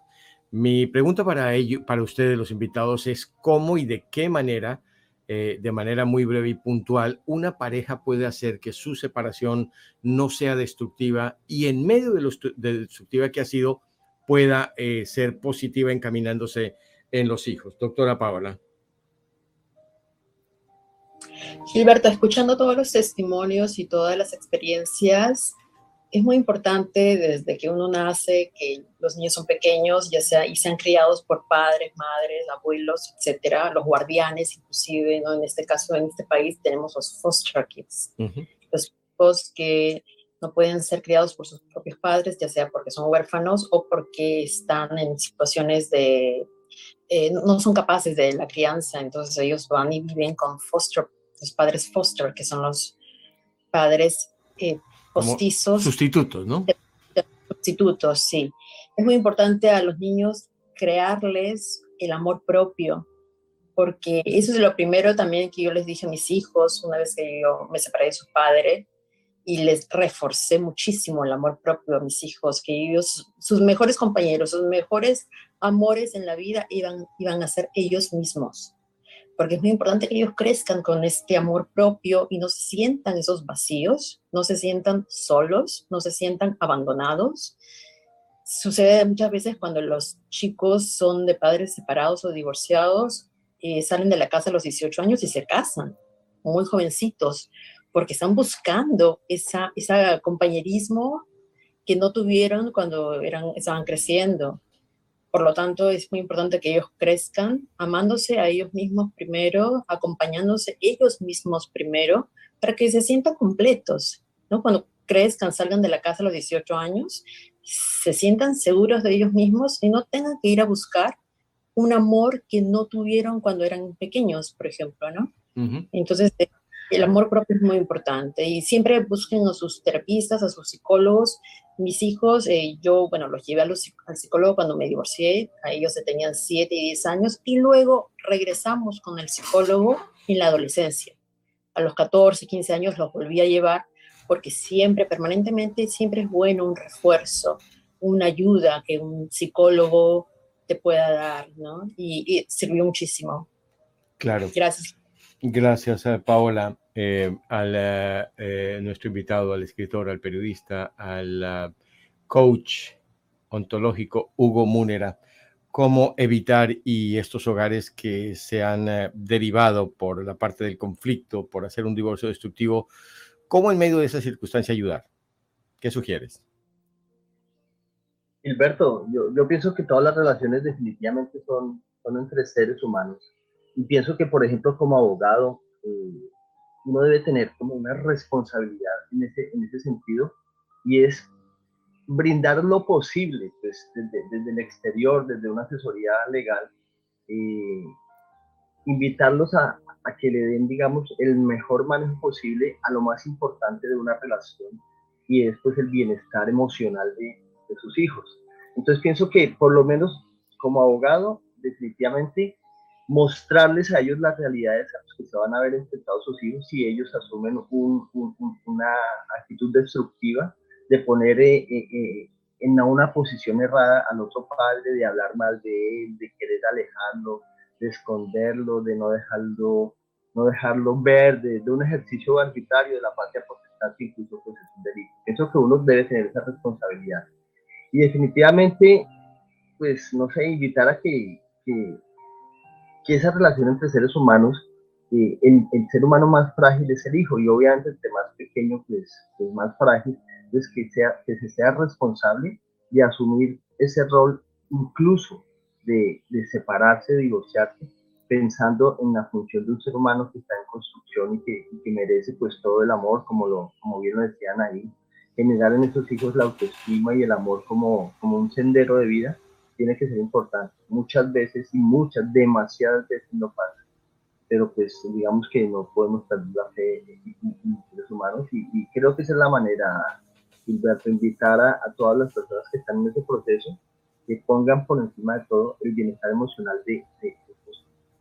A: Mi pregunta para, ello, para ustedes, los invitados, es cómo y de qué manera, eh, de manera muy breve y puntual, una pareja puede hacer que su separación no sea destructiva y en medio de lo destructiva que ha sido, pueda eh, ser positiva encaminándose en los hijos. Doctora Paola.
D: Gilberto, escuchando todos los testimonios y todas las experiencias, es muy importante desde que uno nace, que los niños son pequeños, ya sea y sean criados por padres, madres, abuelos, etcétera, los guardianes, inclusive, ¿no? En este caso, en este país tenemos los foster kids, los hijos que no pueden ser criados por sus propios padres, ya sea porque son huérfanos o porque están en situaciones de eh, no son capaces de la crianza, entonces ellos van y viven con foster, los padres foster, que son los padres eh, postizos.
A: sustitutos, ¿no?
D: Sustitutos, sí. Es muy importante a los niños crearles el amor propio, porque eso es lo primero también que yo les dije a mis hijos una vez que yo me separé de su padre, y les reforcé muchísimo el amor propio a mis hijos, que ellos, sus mejores compañeros, sus mejores amores en la vida iban, iban a ser ellos mismos. Porque es muy importante que ellos crezcan con este amor propio y no se sientan esos vacíos, no se sientan solos, no se sientan abandonados. Sucede muchas veces cuando los chicos son de padres separados o divorciados, eh, salen de la casa a los 18 años y se casan, muy jovencitos porque están buscando esa, ese compañerismo que no tuvieron cuando eran, estaban creciendo. Por lo tanto, es muy importante que ellos crezcan amándose a ellos mismos primero, acompañándose ellos mismos primero, para que se sientan completos. ¿no? Cuando crezcan, salgan de la casa a los 18 años, se sientan seguros de ellos mismos y no tengan que ir a buscar un amor que no tuvieron cuando eran pequeños, por ejemplo, ¿no? Entonces, el amor propio es muy importante y siempre busquen a sus terapistas, a sus psicólogos. Mis hijos, eh, yo, bueno, los llevé al psicólogo cuando me divorcié, a ellos se tenían 7 y 10 años y luego regresamos con el psicólogo en la adolescencia. A los 14, 15 años los volví a llevar porque siempre, permanentemente, siempre es bueno un refuerzo, una ayuda que un psicólogo te pueda dar, ¿no? Y, sirvió muchísimo.
A: Claro.
D: Gracias.
A: Gracias, a Paola, eh, a eh, nuestro invitado, al escritor, al periodista, al coach ontológico Hugo Múnera cómo evitar y estos hogares que se han eh, derivado por la parte del conflicto, por hacer un divorcio destructivo, cómo en medio de esa circunstancia ayudar. ¿Qué sugieres?
E: Gilberto, yo, yo pienso que todas las relaciones definitivamente son, son entre seres humanos. Y pienso que, por ejemplo, como abogado, eh, uno debe tener como una responsabilidad en ese, en ese sentido y es brindar lo posible pues, desde, el exterior, desde una asesoría legal, eh, invitarlos a, que le den, digamos, el mejor manejo posible a lo más importante de una relación y es pues el bienestar emocional de, sus hijos. Entonces pienso que por lo menos como abogado, definitivamente mostrarles a ellos las realidades a las que se van a ver enfrentados sus hijos si ellos asumen una actitud destructiva de poner eh, eh, eh, en una posición errada al otro padre, de hablar mal de él, de querer alejarlo, de esconderlo, de no dejarlo, no dejarlo ver, de, un ejercicio arbitrario de la patria protestante, incluso pues es un delito. Pienso que uno debe tener esa responsabilidad. Y definitivamente, pues no sé, invitar a que, que, que esa relación entre seres humanos el, el, ser humano más frágil es el hijo y obviamente el más pequeño pues, es más frágil es que, sea, que se sea responsable y asumir ese rol incluso de, de separarse, divorciarse, pensando en la función de un ser humano que está en construcción y que, que, merece pues todo el amor, como, lo, como bien lo decían ahí, generar en esos hijos la autoestima y el amor como, como un sendero de vida, tiene que ser importante. Muchas veces y muchas, demasiadas veces no pasa, pero pues digamos que no podemos perder la fe en, los humanos y, y, creo que esa es la manera Gilberto, invitar a, todas las personas que están en ese proceso que pongan por encima de todo el bienestar emocional de, de,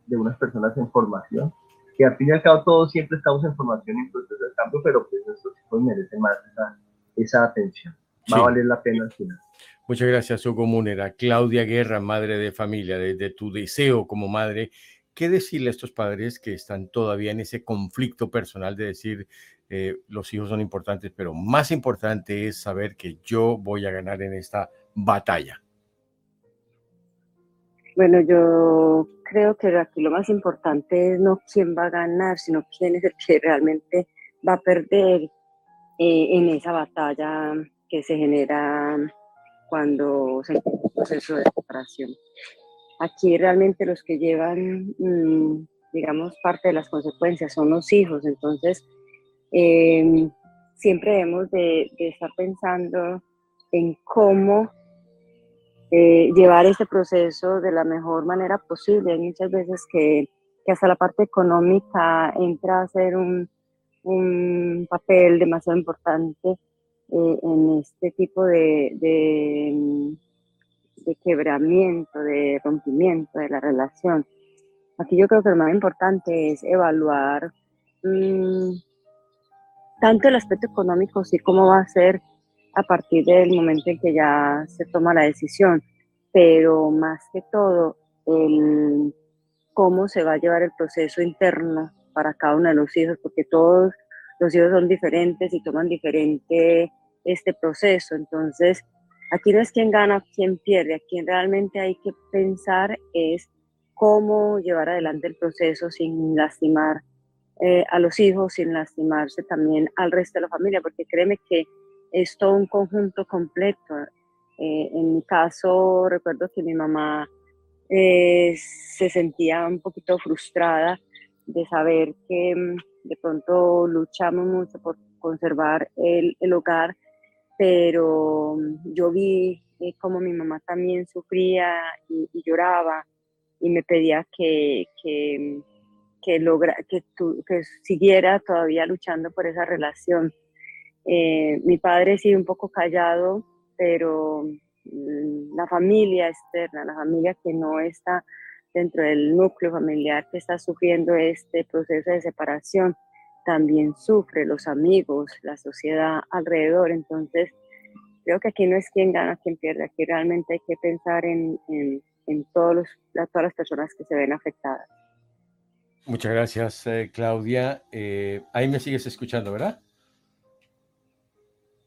E: de unas personas en formación, que al fin y al cabo todos siempre estamos en formación y en proceso de cambio, pero pues nuestros hijos merecen más esa, esa atención. Va a valer la pena al final.
A: Muchas gracias, Hugo Munera. Claudia Guerra, madre de familia, desde tu deseo como madre, ¿qué decirle a estos padres que están todavía en ese conflicto personal de decir, eh, los hijos son importantes, pero más importante es saber que yo voy a ganar en esta batalla.
F: Bueno, yo creo que aquí lo más importante es no quién va a ganar, sino quién es el que realmente va a perder eh, en esa batalla que se genera cuando se encuentra un proceso de separación. Aquí realmente los que llevan, mm, digamos, parte de las consecuencias son los hijos, entonces Em, siempre debemos de, estar pensando en cómo eh, llevar este proceso de la mejor manera posible. Hay muchas veces que, hasta la parte económica entra a ser un, papel demasiado importante eh, en este tipo de, de, quebramiento, de rompimiento de la relación. Aquí yo creo que lo más importante es evaluar mm, tanto el aspecto económico, sí cómo va a ser a partir del momento en que ya se toma la decisión, pero más que todo el cómo se va a llevar el proceso interno para cada uno de los hijos, porque todos los hijos son diferentes y toman diferente este proceso. Entonces, aquí no es quién gana, quién pierde, aquí realmente hay que pensar es cómo llevar adelante el proceso sin lastimar eh, a los hijos sin lastimarse también al resto de la familia, porque créeme que es todo un conjunto completo. Eh, en mi caso, recuerdo que mi mamá eh, se sentía un poquito frustrada de saber que mm, de pronto luchamos mucho por conservar el, el hogar, pero mm, yo vi cómo mi mamá también sufría y, lloraba y me pedía que, que logra, que, que siguiera todavía luchando por esa relación. Eh, mi padre sí un poco callado, pero mm, la familia externa, la familia que no está dentro del núcleo familiar que está sufriendo este proceso de separación, también sufre los amigos, la sociedad alrededor. Entonces, creo que aquí no es quien gana, quien pierde, aquí realmente hay que pensar en, en, todos los, todas las personas que se ven afectadas.
A: Muchas gracias, eh, Claudia. Eh, ahí me sigues escuchando, ¿verdad?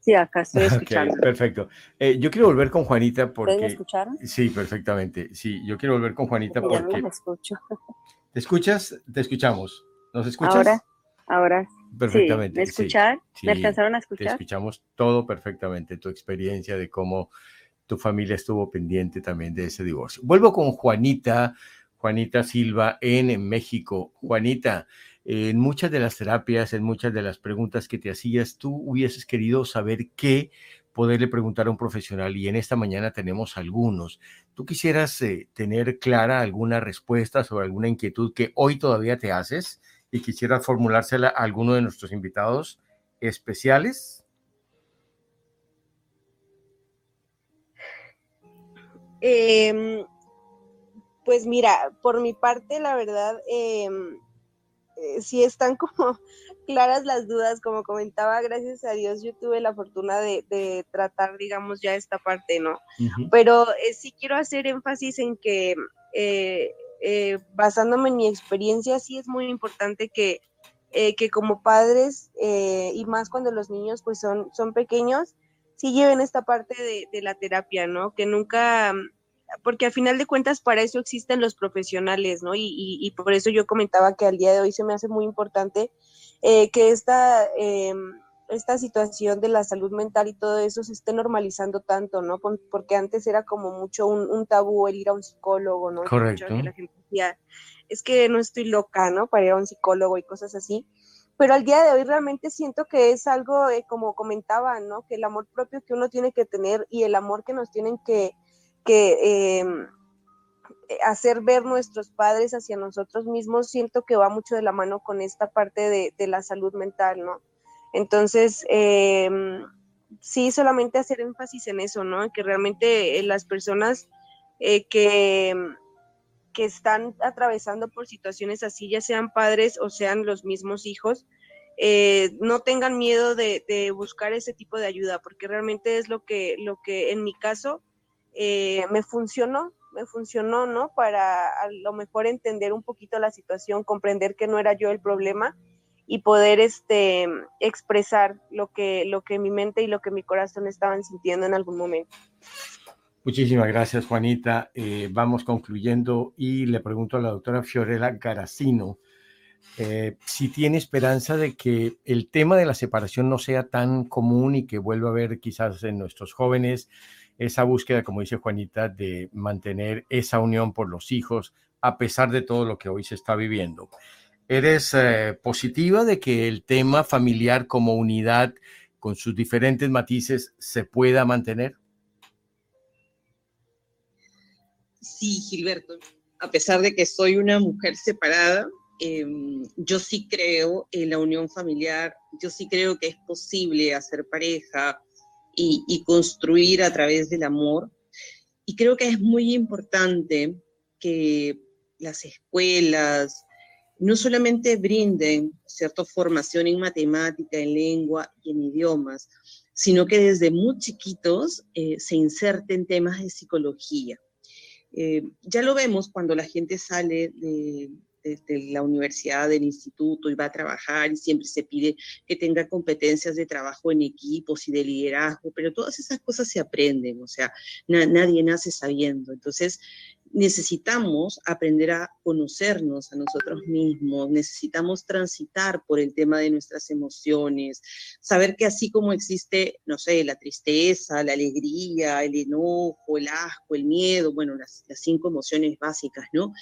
F: Sí, acá estoy escuchando.
A: perfecto. Eh, yo quiero volver con Juanita porque...
F: ¿Pueden escuchar?
A: Sí, perfectamente. Sí, yo quiero volver con Juanita porque...
F: No escucho.
A: ¿Te escuchas? Te escuchamos. ¿Nos escuchas?
F: Ahora, ahora.
A: Perfectamente.
F: ¿Me escuchar? ¿Me alcanzaron a escuchar?
A: Te escuchamos todo perfectamente, tu experiencia de cómo tu familia estuvo pendiente también de ese divorcio. Vuelvo con Juanita, Juanita Silva en México. Juanita, en muchas de las terapias, en muchas de las preguntas que te hacías, tú hubieses querido saber qué poderle preguntar a un profesional y en esta mañana tenemos algunos. ¿Tú quisieras eh, tener clara alguna respuesta sobre alguna inquietud que hoy todavía te haces y quisieras formulársela a alguno de nuestros invitados especiales?
B: Eh, pues mira, por mi parte, la verdad, em, eh, sí están como claras las dudas, como comentaba, gracias a Dios yo tuve la fortuna de, tratar, digamos, ya esta parte, ¿no? Pero eh, sí quiero hacer énfasis en que, eh, basándome en mi experiencia, sí es muy importante que, que como padres, y más cuando los niños pues son, son pequeños, sí lleven esta parte de, la terapia, ¿no? Que nunca porque a final de cuentas para eso existen los profesionales, ¿no? Y, por eso yo comentaba que al día de hoy se me hace muy importante eh, que esta, em, esta situación de la salud mental y todo eso se esté normalizando tanto, ¿no? Porque antes era como mucho un, tabú el ir a un psicólogo, ¿no?
A: Correcto.
B: la gente decía, es que no estoy loca, ¿no? Para ir a un psicólogo y cosas así. Pero al día de hoy realmente siento que es algo, eh, como comentaba, ¿no? Que el amor propio que uno tiene que tener y el amor que nos tienen que, que em, eh, hacer ver nuestros padres hacia nosotros mismos, siento que va mucho de la mano con esta parte de, la salud mental, ¿no? Entonces, em, sí, solamente hacer énfasis en eso, ¿no? Que realmente eh, las personas eh, que, que están atravesando por situaciones así, ya sean padres o sean los mismos hijos, no tengan miedo de, de, buscar ese tipo de ayuda, porque realmente es lo que, lo que en mi caso eh, me funcionó, me funcionó, ¿no? Para a lo mejor entender un poquito la situación, comprender que no era yo el problema y poder este, expresar lo que, lo que mi mente y lo que mi corazón estaban sintiendo en algún momento.
A: Muchísimas gracias, Juanita. Eh, vamos concluyendo y le pregunto a la doctora Fiorella Garacino eh, si tiene esperanza de que el tema de la separación no sea tan común y que vuelva a haber quizás en nuestros jóvenes esa búsqueda, como dice Juanita, de mantener esa unión por los hijos a pesar de todo lo que hoy se está viviendo. ¿Eres eh, positiva de que el tema familiar como unidad con sus diferentes matices se pueda mantener?
C: Sí, Gilberto. A pesar de que soy una mujer separada, em, yo sí creo en la unión familiar, yo sí creo que es posible hacer pareja, y, construir a través del amor. Y creo que es muy importante que las escuelas no solamente brinden cierta formación en matemática, en lengua y en idiomas, sino que desde muy chiquitos eh, se inserten temas de psicología. Eh, ya lo vemos cuando la gente sale de, la universidad, del instituto y va a trabajar y siempre se pide que tenga competencias de trabajo en equipos y de liderazgo, pero todas esas cosas se aprenden, o sea, nadie nace sabiendo. Entonces, necesitamos aprender a conocernos a nosotros mismos, necesitamos transitar por el tema de nuestras emociones, saber que así como existe, no sé, la tristeza, la alegría, el enojo, el asco, el miedo, bueno, las, cinco emociones básicas, ¿no?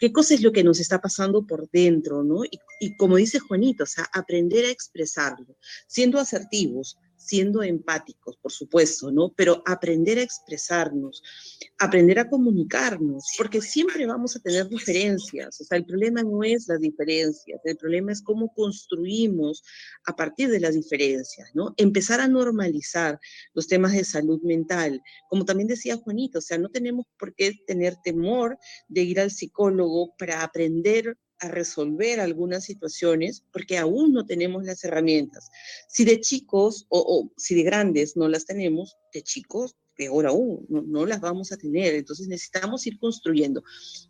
C: qué cosa es lo que nos está pasando por dentro, ¿no? Y, como dice Juanito, o sea, aprender a expresarlo, siendo asertivos, siendo empáticos, por supuesto, ¿no? Pero aprender a expresarnos, aprender a comunicarnos, porque siempre vamos a tener diferencias. O sea, el problema no es las diferencias, el problema es cómo construimos a partir de las diferencias, ¿no? Empezar a normalizar los temas de salud mental. Como también decía Juanito, o sea, no tenemos por qué tener temor de ir al psicólogo para aprender a resolver algunas situaciones porque aún no tenemos las herramientas. Si de chicos o, si de grandes no las tenemos, de chicos peor aún, no, no, las vamos a tener. Entonces necesitamos ir construyendo.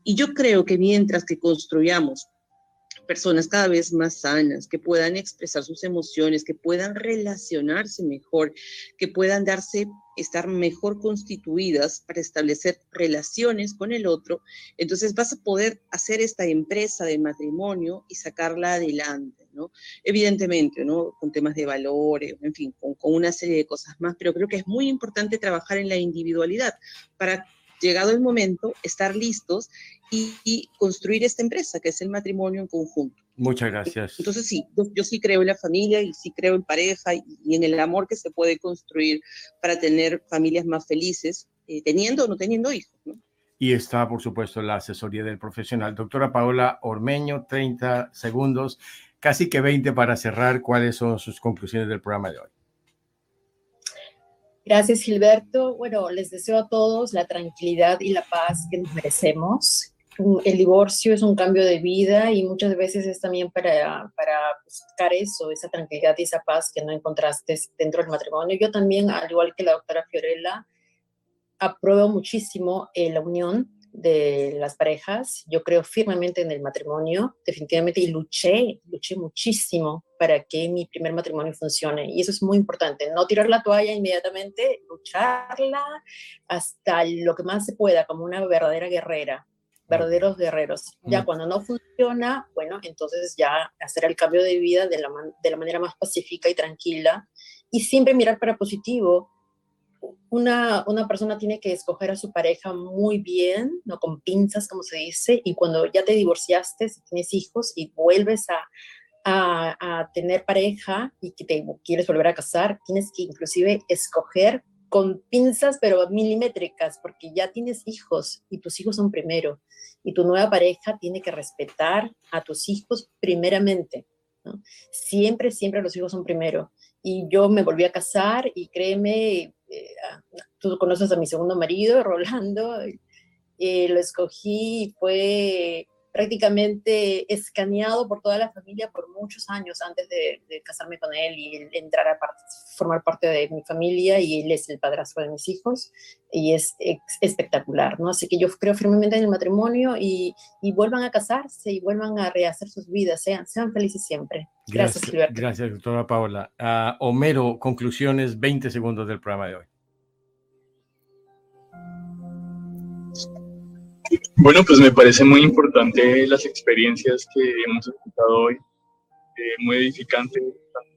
C: Y yo creo que mientras que construyamos personas cada vez más sanas, que puedan expresar sus emociones, que puedan relacionarse mejor, que puedan darse, estar mejor constituidas para establecer relaciones con el otro, entonces vas a poder hacer esta empresa de matrimonio y sacarla adelante, ¿no? Evidentemente, ¿no? Con temas de valores, en fin, con, con una serie de cosas más, pero creo que es muy importante trabajar en la individualidad para llegado el momento, estar listos y, construir esta empresa, que es el matrimonio en conjunto.
A: Muchas gracias.
C: Entonces sí, yo, sí creo en la familia y sí creo en pareja y, en el amor que se puede construir para tener familias más felices, eh, teniendo o no teniendo hijos.
A: Y está, por supuesto, la asesoría del profesional. Doctora Paola Ormeño, 30 segundos, casi que 20 para cerrar. ¿Cuáles son sus conclusiones del programa de hoy?
D: Gracias, Gilberto. Bueno, les deseo a todos la tranquilidad y la paz que nos merecemos. El divorcio es un cambio de vida y muchas veces es también para, para buscar eso, esa tranquilidad y esa paz que no encontraste dentro del matrimonio. Yo también, al igual que la doctora Fiorella, apruebo muchísimo eh, la unión de las parejas. Yo creo firmemente en el matrimonio, definitivamente, y luché, luché muchísimo para que mi primer matrimonio funcione. Y eso es muy importante, no tirar la toalla inmediatamente, lucharla hasta lo que más se pueda, como una verdadera guerrera, verdaderos guerreros. Ya cuando no funciona, bueno, entonces ya hacer el cambio de vida de la, de la manera más pacífica y tranquila y siempre mirar para positivo una, una, persona tiene que escoger a su pareja muy bien, no con pinzas, como se dice, y cuando ya te divorciaste, tienes hijos y vuelves a, a, a, tener pareja y que te quieres volver a casar, tienes que inclusive escoger con pinzas, pero milimétricas, porque ya tienes hijos y tus hijos son primero, y tu nueva pareja tiene que respetar a tus hijos primeramente. Siempre, siempre los hijos son primero. Y yo me volví a casar y créeme, tú conoces a mi segundo marido, Rolando, eh, lo escogí y fue prácticamente escaneado por toda la familia por muchos años antes de, casarme con él y entrar a formar parte de mi familia y él es el padrastro de mis hijos y es, espectacular, ¿no? Así que yo creo firmemente en el matrimonio y, vuelvan a casarse y vuelvan a rehacer sus vidas, sean, sean felices siempre. Gracias,
A: Gracias, gracias doctora Paola. Uh, Homero, conclusiones, 20 segundos del programa de hoy.
G: Bueno, pues me parece muy importante las experiencias que hemos escuchado hoy, eh, muy edificante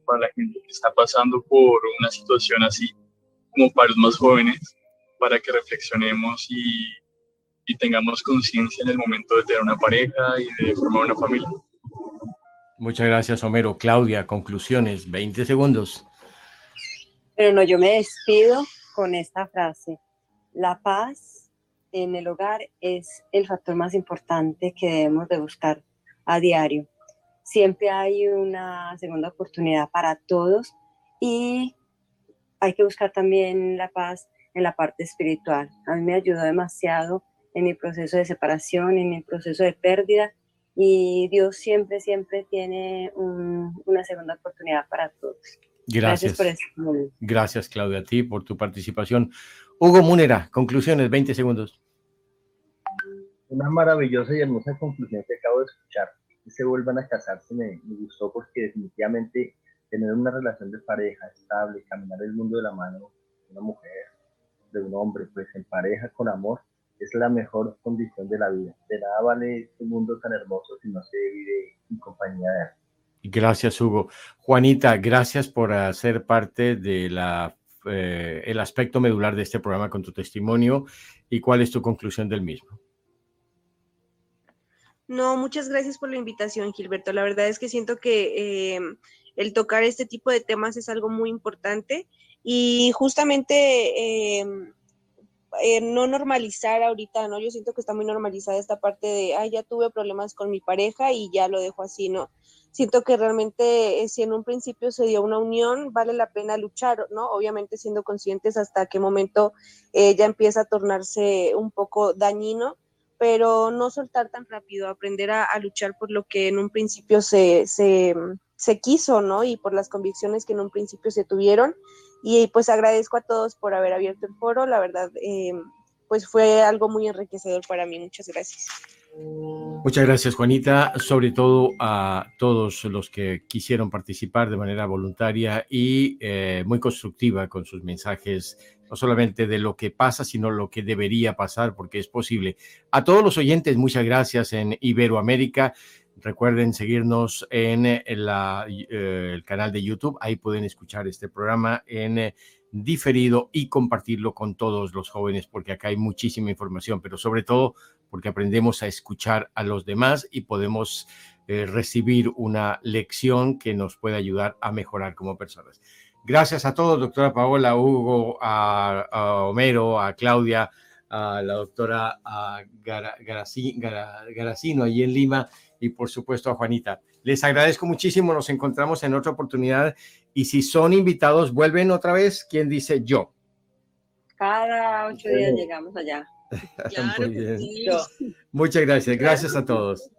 G: para la gente que está pasando por una situación así, como para los más jóvenes, para que reflexionemos y, y tengamos conciencia en el momento de tener una pareja y de formar una familia.
A: Muchas gracias, Homero. Claudia, conclusiones, 20 segundos.
F: Pero no, yo me despido con esta frase. La paz en el hogar es el factor más importante que debemos de buscar a diario. Siempre hay una segunda oportunidad para todos y hay que buscar también la paz en la parte espiritual. A mí me ayudó demasiado en mi proceso de separación, en mi proceso de pérdida y Dios siempre, siempre tiene una segunda oportunidad para todos.
A: Gracias. Gracias, por eso. Gracias, Claudia, a ti por tu participación. Hugo Munera, conclusiones, 20 segundos.
E: Una maravillosa y hermosa conclusión que acabo de escuchar. Que se vuelvan a casarse me, gustó porque definitivamente tener una relación de pareja estable, caminar el mundo de la mano de una mujer, de un hombre, pues en pareja, con amor, es la mejor condición de la vida. De nada vale este mundo tan hermoso si no se vive en compañía de él.
A: Gracias, Hugo. Juanita, gracias por hacer parte de la eh, aspecto medular de este programa con tu testimonio y cuál es tu conclusión del mismo.
B: No, muchas gracias por la invitación, Gilberto. La verdad es que siento que eh, el tocar este tipo de temas es algo muy importante y justamente eh, no normalizar ahorita, ¿no? Yo siento que está muy normalizada esta parte de, ay, ya tuve problemas con mi pareja y ya lo dejo así, ¿no? siento que realmente eh, si en un principio se dio una unión, vale la pena luchar, ¿no? Obviamente siendo conscientes hasta qué momento eh, ya empieza a tornarse un poco dañino, pero no soltar tan rápido, aprender a, luchar por lo que en un principio se, se, se, quiso, ¿no? Y por las convicciones que en un principio se tuvieron. Y pues agradezco a todos por haber abierto el foro, la verdad, eh, pues fue algo muy enriquecedor para mí. Muchas gracias.
A: Muchas gracias, Juanita, sobre todo a todos los que quisieron participar de manera voluntaria y eh, muy constructiva con sus mensajes, no solamente de lo que pasa, sino lo que debería pasar, porque es posible. A todos los oyentes, muchas gracias en Iberoamérica. Recuerden seguirnos en, eh, el canal de YouTube, ahí pueden escuchar este programa en eh, diferido y compartirlo con todos los jóvenes, porque acá hay muchísima información, pero sobre todo porque aprendemos a escuchar a los demás y podemos eh, recibir una lección que nos puede ayudar a mejorar como personas. Gracias a todos, doctora Paola, a Hugo, a, Homero, a Claudia, a la doctora Garacino allí en Lima y por supuesto a Juanita. Les agradezco muchísimo, nos encontramos en otra oportunidad y si son invitados, vuelven otra vez. ¿Quién dice yo?
F: Cada ocho días llegamos allá.
A: Muchas gracias. Gracias a todos.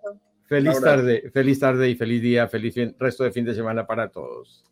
A: Feliz tarde, feliz tarde y feliz día, feliz resto de fin de semana para todos.